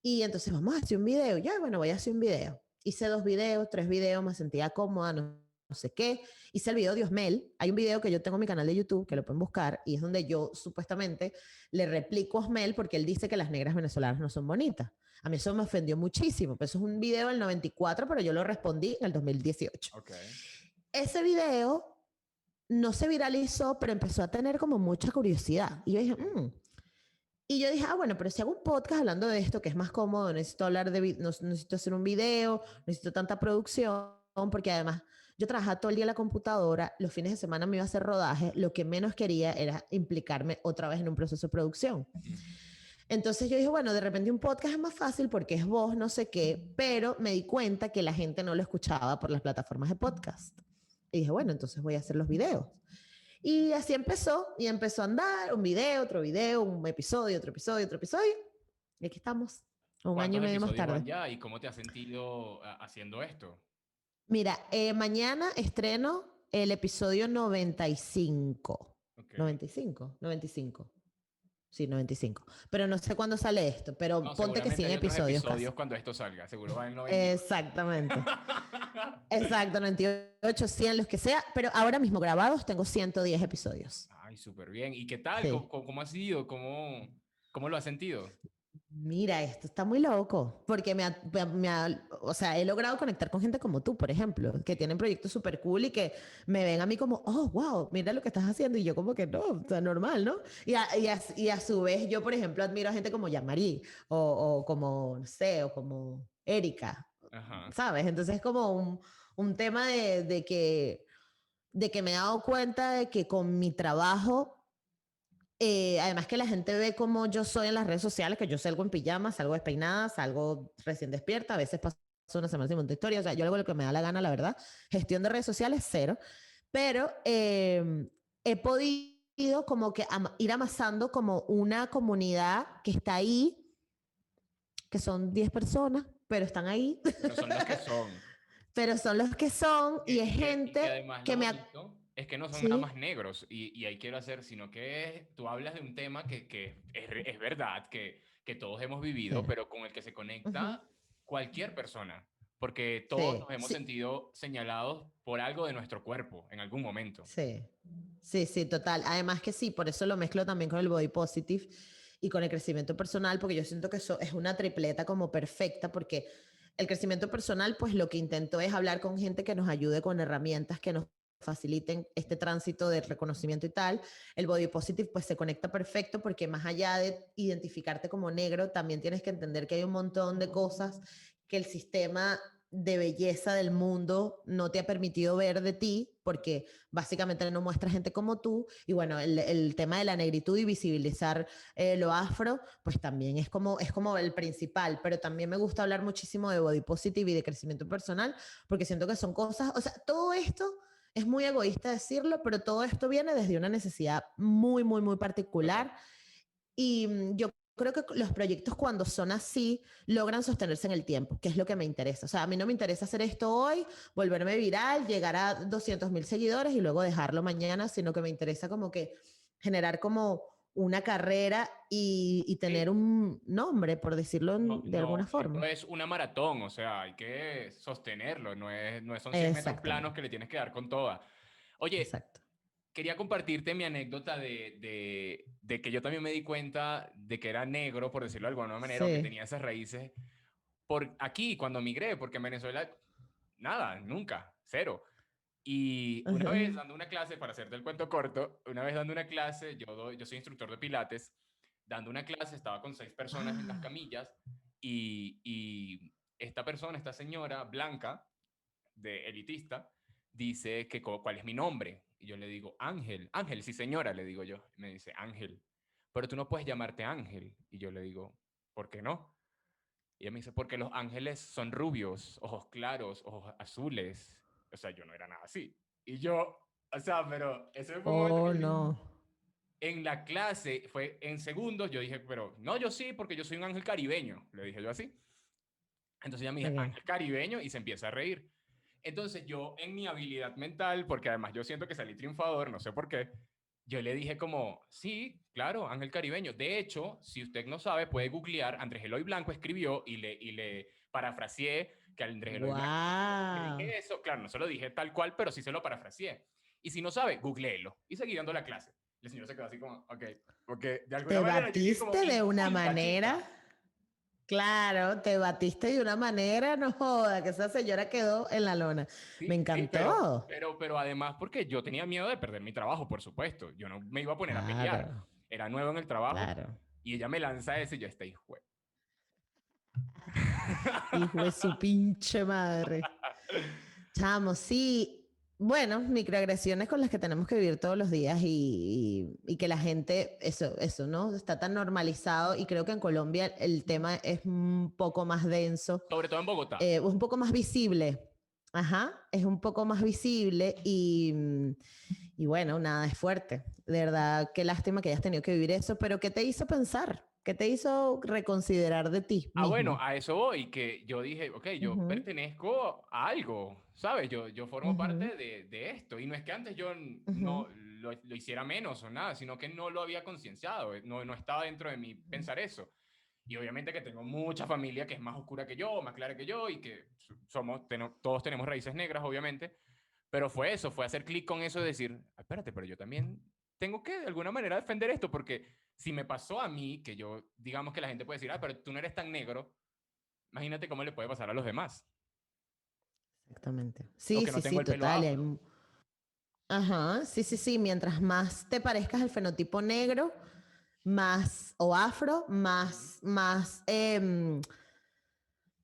Speaker 3: Y entonces vamos a hacer un video. Ya, bueno, voy a hacer un video. Hice dos videos, tres videos, me sentía cómoda, no, no sé qué. Hice el video de Osmel. Hay un video que yo tengo en mi canal de YouTube, que lo pueden buscar, y es donde yo supuestamente le replico a Osmel porque él dice que las negras venezolanas no son bonitas. A mí eso me ofendió muchísimo. Pues eso es un video del 94, pero yo lo respondí en el 2018. Okay. Ese video no se viralizó, pero empezó a tener como mucha curiosidad. Y yo dije, mmm. Y yo dije, ah, bueno, pero si hago un podcast hablando de esto, que es más cómodo, necesito hablar de, no, necesito hacer un video, necesito tanta producción, porque además yo trabajaba todo el día en la computadora, los fines de semana me iba a hacer rodaje, lo que menos quería era implicarme otra vez en un proceso de producción. Entonces yo dije, bueno, de repente un podcast es más fácil porque es voz, no sé qué, pero me di cuenta que la gente no lo escuchaba por las plataformas de podcast. Y dije, bueno, entonces voy a hacer los videos. Y así empezó, y empezó a andar, un video, otro video, un episodio, otro episodio, otro episodio. Y aquí estamos, un año y medio más tarde.
Speaker 1: Ya, ¿Y cómo te has sentido haciendo esto?
Speaker 3: Mira, eh, mañana estreno el episodio 95. 95, 95. Sí, 95. Pero no sé cuándo sale esto, pero ponte que 100 episodios.
Speaker 1: episodios cuando esto salga, seguro va en
Speaker 3: 90. Exactamente. Exacto, 98, 100, los que sea. Pero ahora mismo grabados tengo 110 episodios.
Speaker 1: Ay, súper bien. ¿Y qué tal? ¿Cómo, ¿Cómo, ha sido? ¿Cómo, ¿Cómo lo has sentido?
Speaker 3: Mira, esto está muy loco, porque me o sea, he logrado conectar con gente como tú, por ejemplo, que tienen proyectos súper cool y que me ven a mí como, oh, wow, mira lo que estás haciendo, y yo como que no, está normal, ¿no? Y a, y, a, su vez, yo, por ejemplo, admiro a gente como Yamari, o, o como, no sé, o como Erika, ¿sabes? Entonces es como un, un tema de, de, que, de que me he dado cuenta de que con mi trabajo eh, además que la gente ve cómo yo soy en las redes sociales, que yo salgo en pijama, salgo despeinada, salgo recién despierta, a veces paso una semana sin montar historia, o sea, yo hago lo que me da la gana, la verdad. Gestión de redes sociales, cero. Pero em, he podido como que ir amasando como una comunidad que está ahí, que son 10 personas, pero están ahí.
Speaker 1: Pero son los que son.
Speaker 3: pero son los que son y, es gente que, me...
Speaker 1: es que no son nada más negros y, y ahí quiero hacer, sino que tú hablas de un tema que, que es, es, verdad, que, que todos hemos vivido, pero con el que se conecta cualquier persona, porque todos nos hemos sentido señalados por algo de nuestro cuerpo en algún momento.
Speaker 3: Sí, sí, sí, total. Además que sí, por eso lo mezclo también con el body positive y con el crecimiento personal, porque yo siento que eso es una tripleta como perfecta, porque el crecimiento personal, pues lo que intento es hablar con gente que nos ayude con herramientas que nos faciliten este tránsito de reconocimiento y tal. El body positive pues se conecta perfecto porque más allá de identificarte como negro, también tienes que entender que hay un montón de cosas que el sistema de belleza del mundo no te ha permitido ver de ti, porque básicamente no muestra gente como tú. Y bueno, el, tema de la negritud y visibilizar eh, lo afro, pues también es como, es como el principal, pero también me gusta hablar muchísimo de body positive y de crecimiento personal, porque siento que son cosas, o sea, todo esto es muy egoísta decirlo, pero todo esto viene desde una necesidad muy, muy, muy particular. Y mm, yo creo que los proyectos cuando son así logran sostenerse en el tiempo, que es lo que me interesa. O sea, a mí no me interesa hacer esto hoy, volverme viral, llegar a 200 mil seguidores y luego dejarlo mañana, sino que me interesa como que generar como una carrera y, tener un nombre, por decirlo de alguna forma.
Speaker 1: No es una maratón, o sea, hay que sostenerlo, no, es, no son 100 metros planos que le tienes que dar con toda. Oye, quería compartirte mi anécdota de, de, que yo también me di cuenta de que era negro, por decirlo de alguna manera, que tenía esas raíces. Por aquí, cuando migré, porque en Venezuela, nada, nunca, cero. Y una vez dando una clase, para hacerte el cuento corto, una vez dando una clase, yo, yo soy instructor de pilates, dando una clase, estaba con seis personas en las ah. camillas y, y, esta persona, esta señora blanca, de elitista, dice que cuál es mi nombre. Y yo le digo, Ángel. Ángel, sí señora, le digo yo. me dice, Ángel. Pero tú no puedes llamarte Ángel. Y yo le digo, ¿por qué no? Y ella me dice, porque los ángeles son rubios, ojos claros, ojos azules, o sea, yo no era nada así. Y yo, o sea, pero eso fue
Speaker 3: Oh, no.
Speaker 1: En la clase, fue en segundos, yo dije, pero no, yo sí, porque yo soy un ángel caribeño. Le dije yo así. Entonces ella me dijo, ángel caribeño, y se empieza a reír. Entonces yo, en mi habilidad mental, porque además yo siento que salí triunfador, no sé por qué, yo le dije como, sí, claro, ángel caribeño. De hecho, si usted no sabe, puede googlear, Andrés Eloy Blanco escribió y le, y le parafraseé que Andrés Eloy wow. dije eso, claro, no se lo dije tal cual, pero sí se lo parafraseé. Y si no sabe, googleelo. Y seguí dando la clase. el señor se quedó así como, ok, porque
Speaker 3: de alguna ¿Te manera... batiste de una manera? Claro, te batiste de una manera, no joda, que esa señora quedó en la lona. me encantó.
Speaker 1: pero, pero, además porque yo tenía miedo de perder mi trabajo, por supuesto. Yo no me iba a poner a pelear. Era nuevo en el trabajo. Claro. Y ella me lanza ese y yo, estoy hijo
Speaker 3: Hijo de su pinche madre. Chamo, sí. Bueno, microagresiones con las que tenemos que vivir todos los días y, que la gente, eso, eso, ¿no? Está tan normalizado y creo que en Colombia el tema es un poco más denso.
Speaker 1: Sobre todo en Bogotá.
Speaker 3: Eh, es un poco más visible. Ajá, es un poco más visible y, y bueno, nada, es fuerte. De verdad, qué lástima que hayas tenido que vivir eso, pero ¿qué te hizo pensar? ¿Qué te hizo reconsiderar de ti?
Speaker 1: Ah, bueno, a eso voy, que yo dije, ok, yo pertenezco a algo, ¿sabes? Yo, yo formo parte de, de, esto. Y no es que antes yo no lo, lo, hiciera menos o nada, sino que no lo había concienciado, eh, no, no estaba dentro de mí pensar eso. Y obviamente que tengo mucha familia que es más oscura que yo, más clara que yo, y que somos, todos tenemos raíces negras, obviamente. Pero fue eso, fue hacer clic con eso de decir, espérate, pero yo también tengo que de alguna manera defender esto, porque si me pasó a mí, que yo, digamos que la gente puede decir, ah, pero tú no eres tan negro, imagínate cómo le puede pasar a los demás.
Speaker 3: Exactamente. Sí, sí, sí, total. Ajá, sí, sí, sí. Mientras más te parezcas al fenotipo negro, más o afro, más, más eh,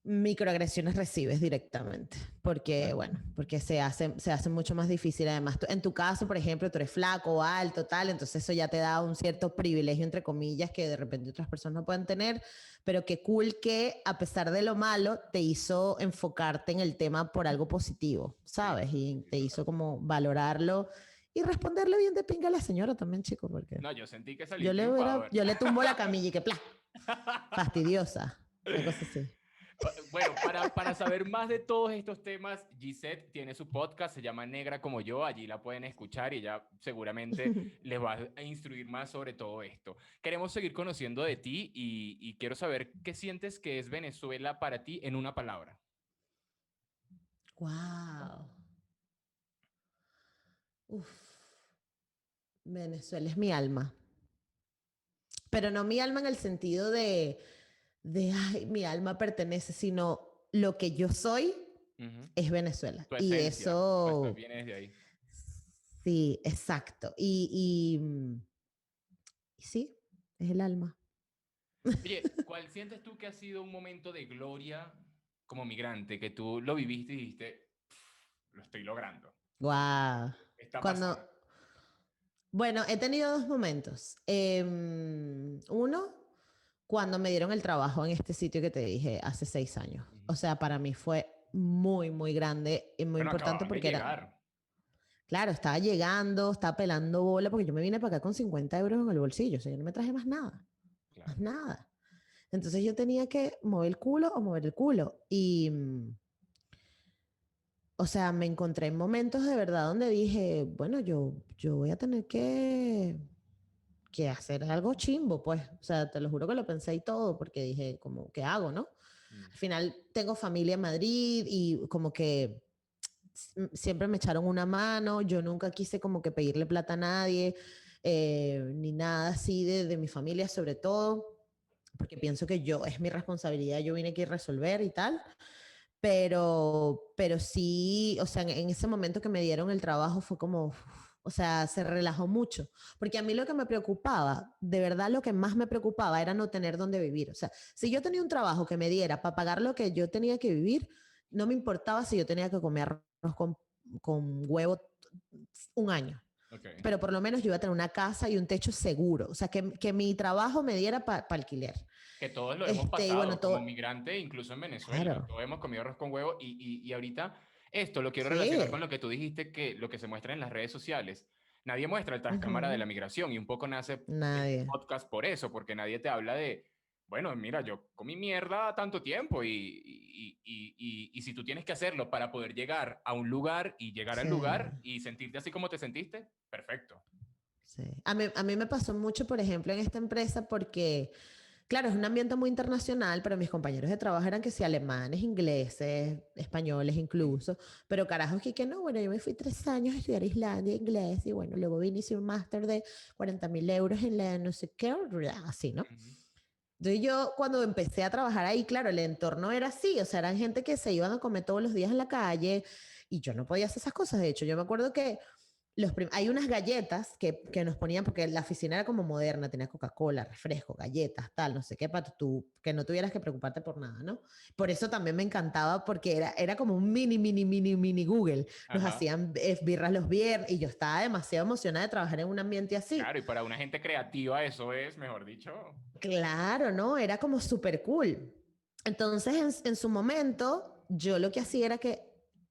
Speaker 3: microagresiones recibes directamente, porque bueno, porque se hace, se hace mucho más difícil. Además, en tu caso, por ejemplo, tú eres flaco alto, tal, entonces eso ya te da un cierto privilegio, entre comillas, que de repente otras personas no pueden tener, pero qué cool que a pesar de lo malo, te hizo enfocarte en el tema por algo positivo, ¿sabes? Y te hizo como valorarlo y responderle bien de pinga a la señora también, chico, porque...
Speaker 1: No, yo sentí que salí
Speaker 3: yo le, yo le tumbo la camilla y que, ¡plá! Fastidiosa. Una cosa así.
Speaker 1: Bueno, para, para, saber más de todos estos temas, Gisette tiene su podcast, se llama Negra como yo, allí la pueden escuchar y ya seguramente les va a instruir más sobre todo esto. Queremos seguir conociendo de ti y, y quiero saber qué sientes que es Venezuela para ti en una palabra.
Speaker 3: Wow. Uf. Venezuela es mi alma. Pero no mi alma en el sentido de de, ay, mi alma pertenece, sino lo que yo soy es Venezuela. y eso...
Speaker 1: Viene de ahí.
Speaker 3: Sí, exacto. Y, y, sí, es el alma.
Speaker 1: Oye, ¿cuál sientes tú que ha sido un momento de gloria como migrante, que tú lo viviste y dijiste, lo estoy logrando?
Speaker 3: Wow. Cuando... Bueno, he tenido dos momentos. Em, uno, cuando me dieron el trabajo en este sitio que te dije hace seis años. O sea, para mí fue muy, muy grande y muy importante porque era... Claro, estaba llegando, estaba pelando bola, porque yo me vine para acá con 50 euros en el bolsillo, o sea, yo no me traje más nada, más nada. Entonces yo tenía que mover el culo o mover el culo. Y, o sea, me encontré en momentos de verdad donde dije, bueno, yo, yo voy a tener que que hacer algo chimbo, pues. O sea, te lo juro que lo pensé y todo, porque dije, como, ¿qué hago, no? Mm. Al final tengo familia en Madrid y como que siempre me echaron una mano, yo nunca quise como que pedirle plata a nadie, eh, ni nada así de, de, mi familia sobre todo, porque pienso que yo, es mi responsabilidad, yo vine aquí a resolver y tal, pero, pero sí, o sea, en, en ese momento que me dieron el trabajo fue como, o sea, se relajó mucho. Porque a mí lo que me preocupaba, de verdad lo que más me preocupaba era no tener dónde vivir. O sea, si yo tenía un trabajo que me diera para pagar lo que yo tenía que vivir, no me importaba si yo tenía que comer arroz con, con huevo un año. Pero por lo menos yo iba a tener una casa y un techo seguro. O sea, que, que mi trabajo me diera para alquiler.
Speaker 1: Que todos lo hemos este, pasado bueno, todo... como migrante, incluso en Venezuela. Todos hemos comido arroz con huevo y, y, y ahorita esto lo quiero relacionar con lo que tú dijiste, que lo que se muestra en las redes sociales. Nadie muestra el tras cámara de la migración y un poco nace
Speaker 3: nadie.
Speaker 1: el podcast por eso, porque nadie te habla de, bueno, mira, yo comí mierda tanto tiempo y, y, y, y, si tú tienes que hacerlo para poder llegar a un lugar y llegar al lugar y sentirte así como te sentiste, perfecto.
Speaker 3: Sí. A mí, a mí me pasó mucho, por ejemplo, en esta empresa porque Claro, es un ambiente muy internacional, pero mis compañeros de trabajo eran que sí, alemanes, ingleses, españoles incluso, pero carajos que, que no, bueno, yo me fui tres años a estudiar Islandia, inglés, y bueno, luego vine y hice un máster de 40 mil euros en la no sé qué, así, ¿no? Entonces yo cuando empecé a trabajar ahí, claro, el entorno era así, o sea, eran gente que se iban a comer todos los días en la calle y yo no podía hacer esas cosas. De hecho, yo me acuerdo que hay unas galletas que, que, nos ponían, porque la oficina era como moderna, tenía Coca-Cola, refresco, galletas, tal, no sé qué, para tú, que no tuvieras que preocuparte por nada, ¿no? Por eso también me encantaba, porque era, era como un mini, mini, mini, mini Google. Nos hacían birras los viernes y yo estaba demasiado emocionada de trabajar en un ambiente así.
Speaker 1: Claro, y para una gente creativa eso es, mejor dicho.
Speaker 3: Claro, ¿no? Era como súper cool. Entonces, en, en su momento, yo lo que hacía era que,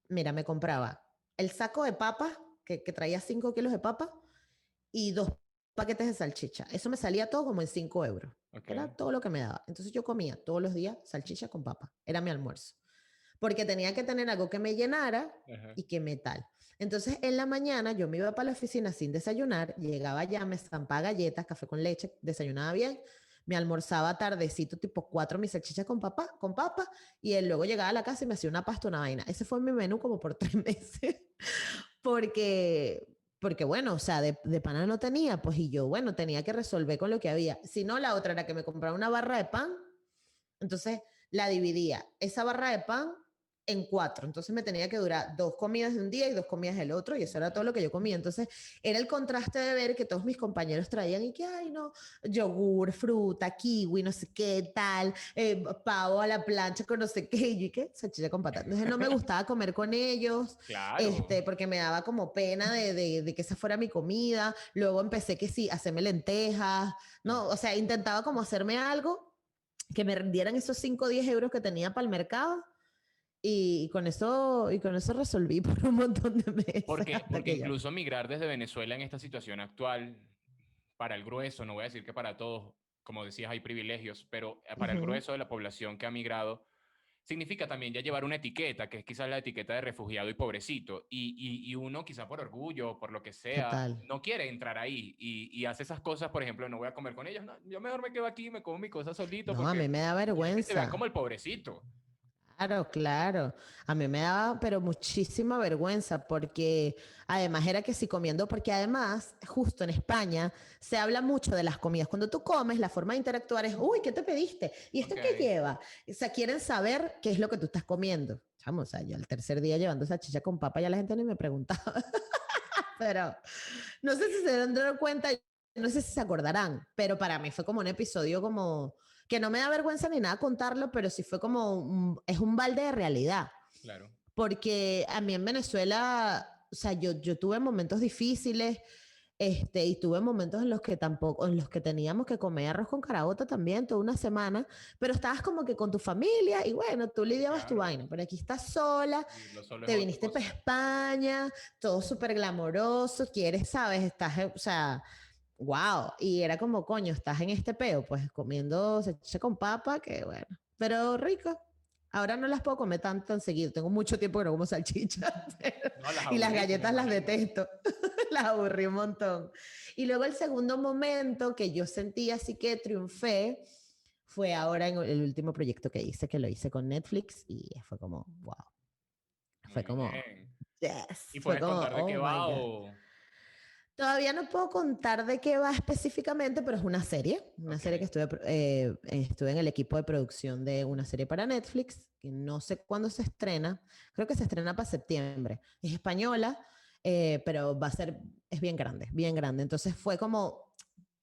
Speaker 3: mira, me compraba el saco de papas que, traía 5 kilos de papa y dos paquetes de salchicha. Eso me salía todo como en 5 euros. Era todo lo que me daba. Entonces yo comía todos los días salchicha con papa. Era mi almuerzo. Porque tenía que tener algo que me llenara y que me tal. Entonces en la mañana yo me iba para la oficina sin desayunar, llegaba ya, me estampaba galletas, café con leche, desayunaba bien, me almorzaba tardecito, tipo cuatro mis salchichas con papa, con papa, y él luego llegaba a la casa y me hacía una pasta, una vaina. Ese fue mi menú como por tres meses porque, porque bueno, o sea, de, de pana no tenía, pues y yo, bueno, tenía que resolver con lo que había. Si no, la otra era que me compraba una barra de pan, entonces la dividía. Esa barra de pan en cuatro. Entonces me tenía que durar dos comidas de un día y dos comidas del otro, y eso era todo lo que yo comía. Entonces era el contraste de ver que todos mis compañeros traían y que, ay, no, yogur, fruta, kiwi, no sé qué, tal, eh, pavo a la plancha con no sé qué, y qué, salchicha con patata. Entonces no me gustaba comer con ellos, este, porque me daba como pena de, de, de, que esa fuera mi comida. Luego empecé que sí, hacerme lentejas, ¿no? O sea, intentaba como hacerme algo que me rendieran esos 5 o 10 euros que tenía para el mercado y con eso, y con eso resolví por un montón de meses.
Speaker 1: Porque, porque incluso migrar desde Venezuela en esta situación actual, para el grueso, no voy a decir que para todos, como decías, hay privilegios, pero para el grueso de la población que ha migrado, significa también ya llevar una etiqueta, que es quizás la etiqueta de refugiado y pobrecito, y, y, uno quizá por orgullo, por lo que sea, no quiere entrar ahí y, y, hace esas cosas, por ejemplo, no voy a comer con ellos, no, yo mejor me quedo aquí, me como mi cosa solito.
Speaker 3: No, a mí me da vergüenza.
Speaker 1: como el pobrecito.
Speaker 3: Claro, claro. A mí me daba, pero muchísima vergüenza, porque además era que si comiendo, porque además, justo en España, se habla mucho de las comidas. Cuando tú comes, la forma de interactuar es, uy, ¿qué te pediste? ¿Y esto qué lleva? O sea, quieren saber qué es lo que tú estás comiendo. Vamos, o sea, yo el tercer día llevando esa chicha con papa, ya la gente ni me preguntaba. pero no sé si se dan cuenta, no sé si se acordarán, pero para mí fue como un episodio como que no me da vergüenza ni nada contarlo, pero sí fue como, es un balde de realidad.
Speaker 1: Claro.
Speaker 3: Porque a mí en Venezuela, o sea, yo, yo tuve momentos difíciles, este, y tuve momentos en los que tampoco, en los que teníamos que comer arroz con carabota también toda una semana, pero estabas como que con tu familia y bueno, tú lidiabas tu vaina, pero aquí estás sola, te viniste para España, todo súper glamoroso, quieres, sabes, estás, o sea, wow, y era como, coño, estás en este peo, pues comiendo se con papa, que bueno, pero rico. Ahora no las puedo comer tan, tan seguido, tengo mucho tiempo que no como salchichas. y las galletas las detesto, las aburrí un montón. Y luego el segundo momento que yo sentí así que triunfé fue ahora en el último proyecto que hice, que lo hice con Netflix y fue como, wow. Fue como, yes.
Speaker 1: ¿Y puedes contar de qué oh va o...?
Speaker 3: Todavía no puedo contar de qué va específicamente, pero es una serie, una serie que estuve, eh, estuve en el equipo de producción de una serie para Netflix, que no sé cuándo se estrena, creo que se estrena para septiembre. Es española, eh, pero va a ser, es bien grande, bien grande. Entonces fue como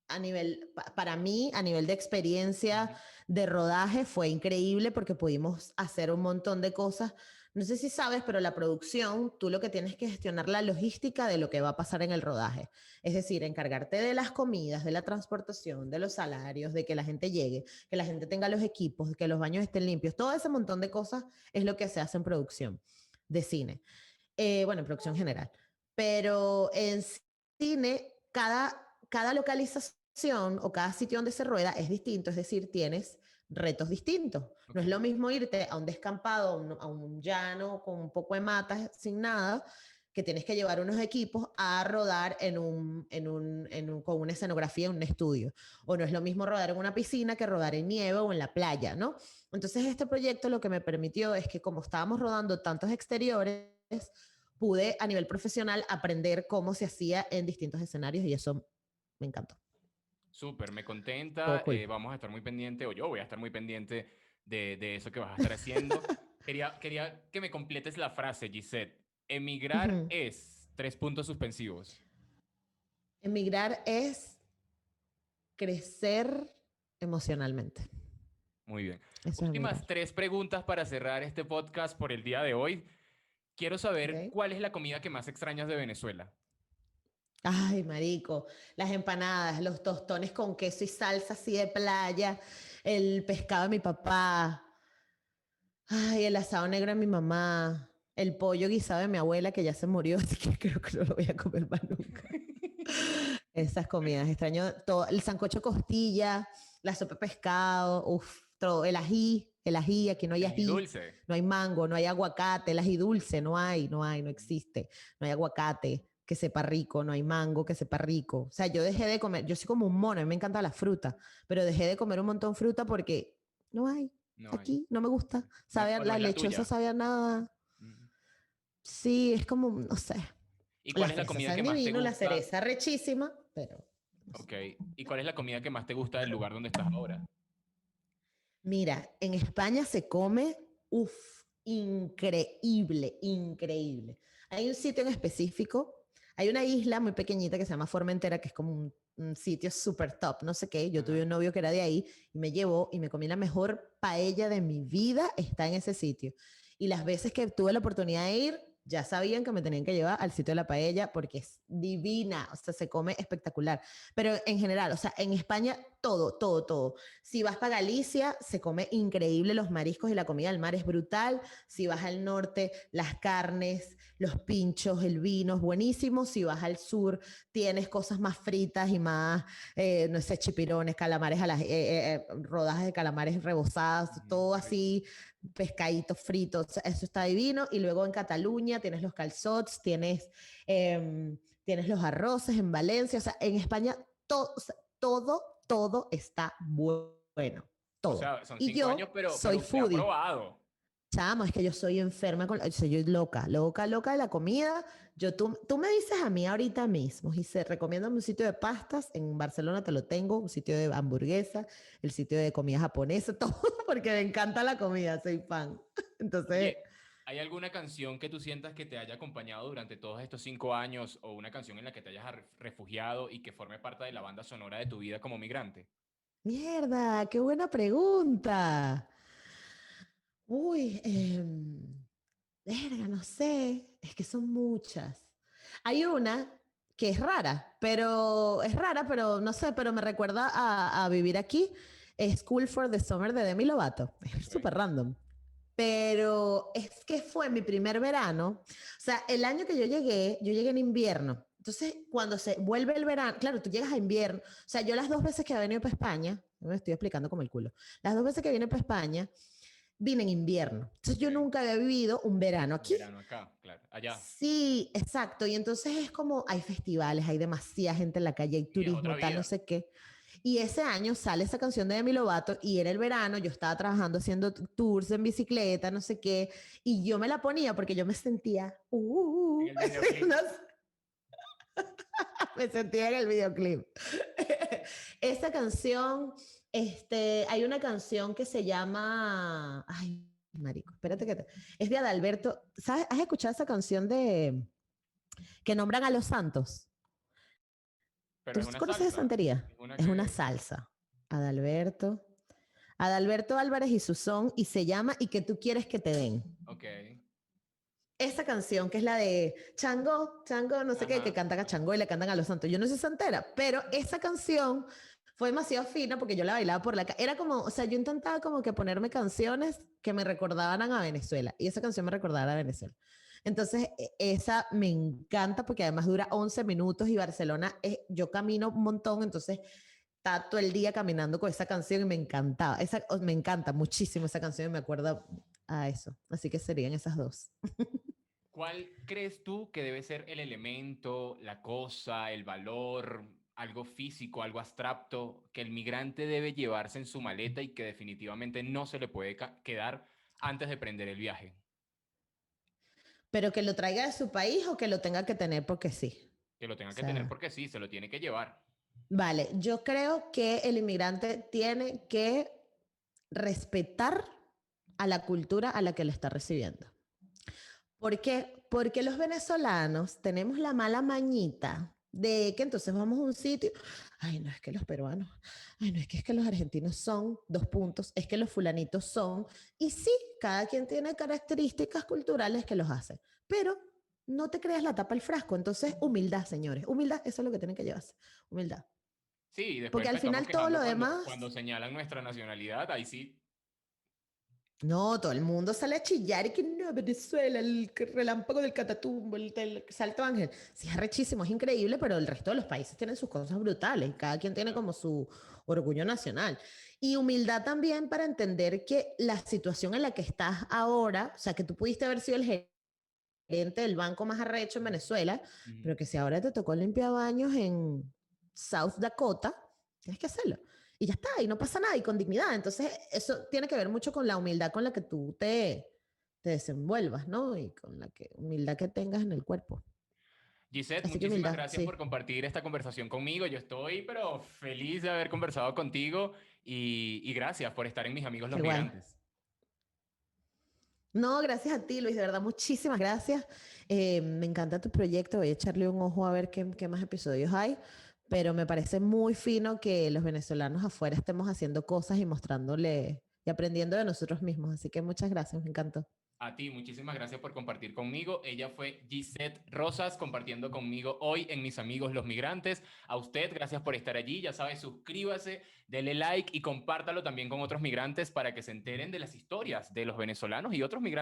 Speaker 3: a nivel, para mí, a nivel de experiencia de rodaje, fue increíble porque pudimos hacer un montón de cosas no sé si sabes, pero la producción, tú lo que tienes que gestionar la logística de lo que va a pasar en el rodaje. Es decir, encargarte de las comidas, de la transportación, de los salarios, de que la gente llegue, que la gente tenga los equipos, que los baños estén limpios. Todo ese montón de cosas es lo que se hace en producción de cine. Eh, bueno, en producción general. Pero en cine, cada, cada localización o cada sitio donde se rueda es distinto. Es decir, tienes retos distintos. No es lo mismo irte a un descampado, a un, llano con un poco de matas, sin nada, que tienes que llevar unos equipos a rodar en un, en un, en un, con una escenografía en un estudio. O no es lo mismo rodar en una piscina que rodar en nieve o en la playa, ¿no? Entonces este proyecto lo que me permitió es que como estábamos rodando tantos exteriores, pude a nivel profesional aprender cómo se hacía en distintos escenarios y eso me encantó.
Speaker 1: Súper, me contenta. Eh, vamos a estar muy pendiente, o yo voy a estar muy pendiente de, de eso que vas a estar haciendo. quería, quería que me completes la frase, Gisette. Emigrar es tres puntos suspensivos.
Speaker 3: Emigrar es crecer emocionalmente.
Speaker 1: Muy bien. Últimas tres preguntas para cerrar este podcast por el día de hoy. Quiero saber cuál es la comida que más extrañas de Venezuela.
Speaker 3: Ay, marico, las empanadas, los tostones con queso y salsa así de playa, el pescado de mi papá, ay, el asado negro de mi mamá, el pollo guisado de mi abuela que ya se murió, así que creo que no lo voy a comer más nunca. Esas comidas, extraño todo, el sancocho costilla, la sopa de pescado, uff, todo, el ají, el ají, aquí no hay ají,
Speaker 1: dulce.
Speaker 3: no hay mango, no hay aguacate, el ají dulce, no hay, no hay, no existe, no hay aguacate que sepa rico, no hay mango que sepa rico. O sea, yo dejé de comer, yo soy como un mono, a mí me encanta la fruta, pero dejé de comer un montón de fruta porque no hay. aquí no me gusta. Sabe, la, lechosa sabe a nada. Sí, es como, no sé.
Speaker 1: ¿Y cuál es la comida que más te gusta?
Speaker 3: La cereza rechísima, pero...
Speaker 1: ok. ¿Y cuál es la comida que más te gusta del lugar donde estás ahora?
Speaker 3: Mira, en España se come, uff, increíble, increíble. Hay un sitio en específico hay una isla muy pequeñita que se llama Formentera, que es como un, sitio súper top, no sé qué. Yo tuve un novio que era de ahí y me llevó y me comí la mejor paella de mi vida, está en ese sitio. Y las veces que tuve la oportunidad de ir, ya sabían que me tenían que llevar al sitio de la paella porque es divina, o sea, se come espectacular. Pero en general, o sea, en España todo, todo, todo. Si vas para Galicia, se come increíble los mariscos y la comida del mar es brutal. Si vas al norte, las carnes, los pinchos, el vino es buenísimo. Si vas al sur, tienes cosas más fritas y más, eh, no sé, chipirones, calamares a las eh, eh, rodajas de calamares rebozadas, todo así, pescaditos fritos, eso está divino. Y luego en Cataluña tienes los calzots, tienes, em, tienes los arroces en Valencia, o sea, en España todo, todo, todo está bueno. Todo.
Speaker 1: O sea, son
Speaker 3: y
Speaker 1: cinco
Speaker 3: yo
Speaker 1: años, pero,
Speaker 3: soy
Speaker 1: pero
Speaker 3: foodie.
Speaker 1: probado.
Speaker 3: Chamo, es que yo soy enferma con, la- o sea, yo soy loca, loca, loca de la comida. Yo, tú, tú me dices a mí ahorita mismo, y se recomienda un sitio de pastas, en Barcelona te lo tengo, un sitio de hamburguesa, el sitio de comida japonesa, todo, porque me encanta la comida, soy fan. Entonces,
Speaker 1: Oye, ¿Hay alguna canción que tú sientas que te haya acompañado durante todos estos cinco años o una canción en la que te hayas refugiado y que forme parte de la banda sonora de tu vida como migrante?
Speaker 3: mierda, qué buena pregunta. Uy, em, verga, no sé, es que son muchas. Hay una que es rara, pero es rara, pero no sé, pero me recuerda a, a vivir aquí. Es School for the Summer de Demi Lovato. Es súper random. Pero es que fue mi primer verano. O sea, el año que yo llegué, yo llegué en invierno. Entonces, cuando se vuelve el verano, claro, tú llegas a invierno. O sea, yo las dos veces que he venido para España, me estoy explicando como el culo. Las dos veces que vine para España, vine en invierno. Entonces, yo nunca había vivido un verano aquí.
Speaker 1: Verano acá, claro. Allá.
Speaker 3: Sí, exacto. Y entonces es como hay festivales, hay demasiada gente en la calle, hay turismo, tal, no sé qué. Y ese año sale esa canción de Demi Lovato y era el verano, yo estaba trabajando haciendo tours en bicicleta, no sé qué, y yo me la ponía porque yo me sentía, uh,
Speaker 1: En el videoclip.
Speaker 3: me sentía en el videoclip. esa canción, este, hay una canción que se llama, ay, marico, espérate que te- es de Adalberto. ¿Sabes? ¿Has escuchado esa canción de que nombran a los santos?
Speaker 1: Pero
Speaker 3: ¿Tú conoces santería?
Speaker 1: es una
Speaker 3: Es una
Speaker 1: que-
Speaker 3: salsa. Adalberto. Adalberto Álvarez y su son y se llama ¿Y que tú quieres que te den?
Speaker 1: Ok.
Speaker 3: Esa canción que es la de Chango, Chango, no sé qué,
Speaker 1: Ajá.
Speaker 3: que cantan a Chango y le cantan a los santos. Yo no soy santera, pero esa canción fue demasiado fina porque yo la bailaba por la. Era como, o sea, yo intentaba como que ponerme canciones que me recordaban a Venezuela y esa canción me recordaba a Venezuela. Entonces, e- esa me encanta porque además dura 11 minutos y Barcelona, es, yo camino un montón, entonces estaba todo el día caminando con esa canción y me encantaba. Esa, me encanta muchísimo esa canción y me acuerda a eso. Así que serían esas dos.
Speaker 1: ¿Cuál crees tú que debe ser el elemento, la cosa, el valor, algo físico, algo abstracto que el migrante debe llevarse en su maleta y que definitivamente no se le puede quedar antes de prender el viaje?
Speaker 3: Pero que lo traiga de su país o que lo tenga que tener porque sí.
Speaker 1: Que lo tenga
Speaker 3: O
Speaker 1: que tener porque sí, se lo tiene que llevar.
Speaker 3: Vale, yo creo que el inmigrante tiene que respetar a la cultura a la que le está recibiendo. ¿Por qué? Porque los venezolanos tenemos la mala mañita de que entonces vamos a un sitio, ay, no es que los peruanos, ay, no es que es que los argentinos son, dos puntos, es que los fulanitos son, y sí, cada quien tiene características culturales que los hacen, pero no te creas la tapa al frasco, entonces humildad, señores, humildad, eso es lo que tienen que llevarse, humildad.
Speaker 1: Sí, después
Speaker 3: Porque al final todo lo
Speaker 1: cuando-
Speaker 3: demás-
Speaker 1: Cuando señalan nuestra nacionalidad, ahí sí.
Speaker 3: No, todo el mundo sale a chillar y que no, Venezuela, el relámpago del Catatumbo, el del Salto Ángel. Sí, es rechísimo, es increíble, pero el resto de los países tienen sus cosas brutales. Cada quien tiene como su orgullo nacional. Y humildad también para entender que la situación en la que estás ahora, o sea, que tú pudiste haber sido el gerente del banco más arrecho en Venezuela,
Speaker 1: Ujú.
Speaker 3: pero que si ahora te tocó limpiar baños en South Dakota, tienes que hacerlo. Y ya está, y no pasa nada, y con dignidad. Entonces, eso tiene que ver mucho con la humildad con la que tú te, te desenvuelvas, ¿no? Y con la que, humildad que tengas en el cuerpo.
Speaker 1: Gisette,
Speaker 3: Así
Speaker 1: muchísimas
Speaker 3: humildad,
Speaker 1: gracias
Speaker 3: sí.
Speaker 1: por compartir esta conversación conmigo. Yo estoy, pero feliz de haber conversado contigo y, y gracias por estar en Mis Amigos los
Speaker 3: Igual.
Speaker 1: Migrantes.
Speaker 3: No, gracias a ti, Luis, de verdad, muchísimas gracias. Eh, me encanta tu proyecto, voy a echarle un ojo a ver qué, qué más episodios hay, pero me parece muy fino que los venezolanos afuera estemos haciendo cosas y mostrándole y aprendiendo de nosotros mismos. Así que muchas gracias, me encantó.
Speaker 1: A ti, muchísimas gracias por compartir conmigo. Ella fue Gisette Rosas compartiendo conmigo hoy en Mis Amigos los Migrantes. A usted, gracias por estar allí. Ya sabe, suscríbase, dele like y compártalo también con otros migrantes para que se enteren de las historias de los venezolanos y otros migrantes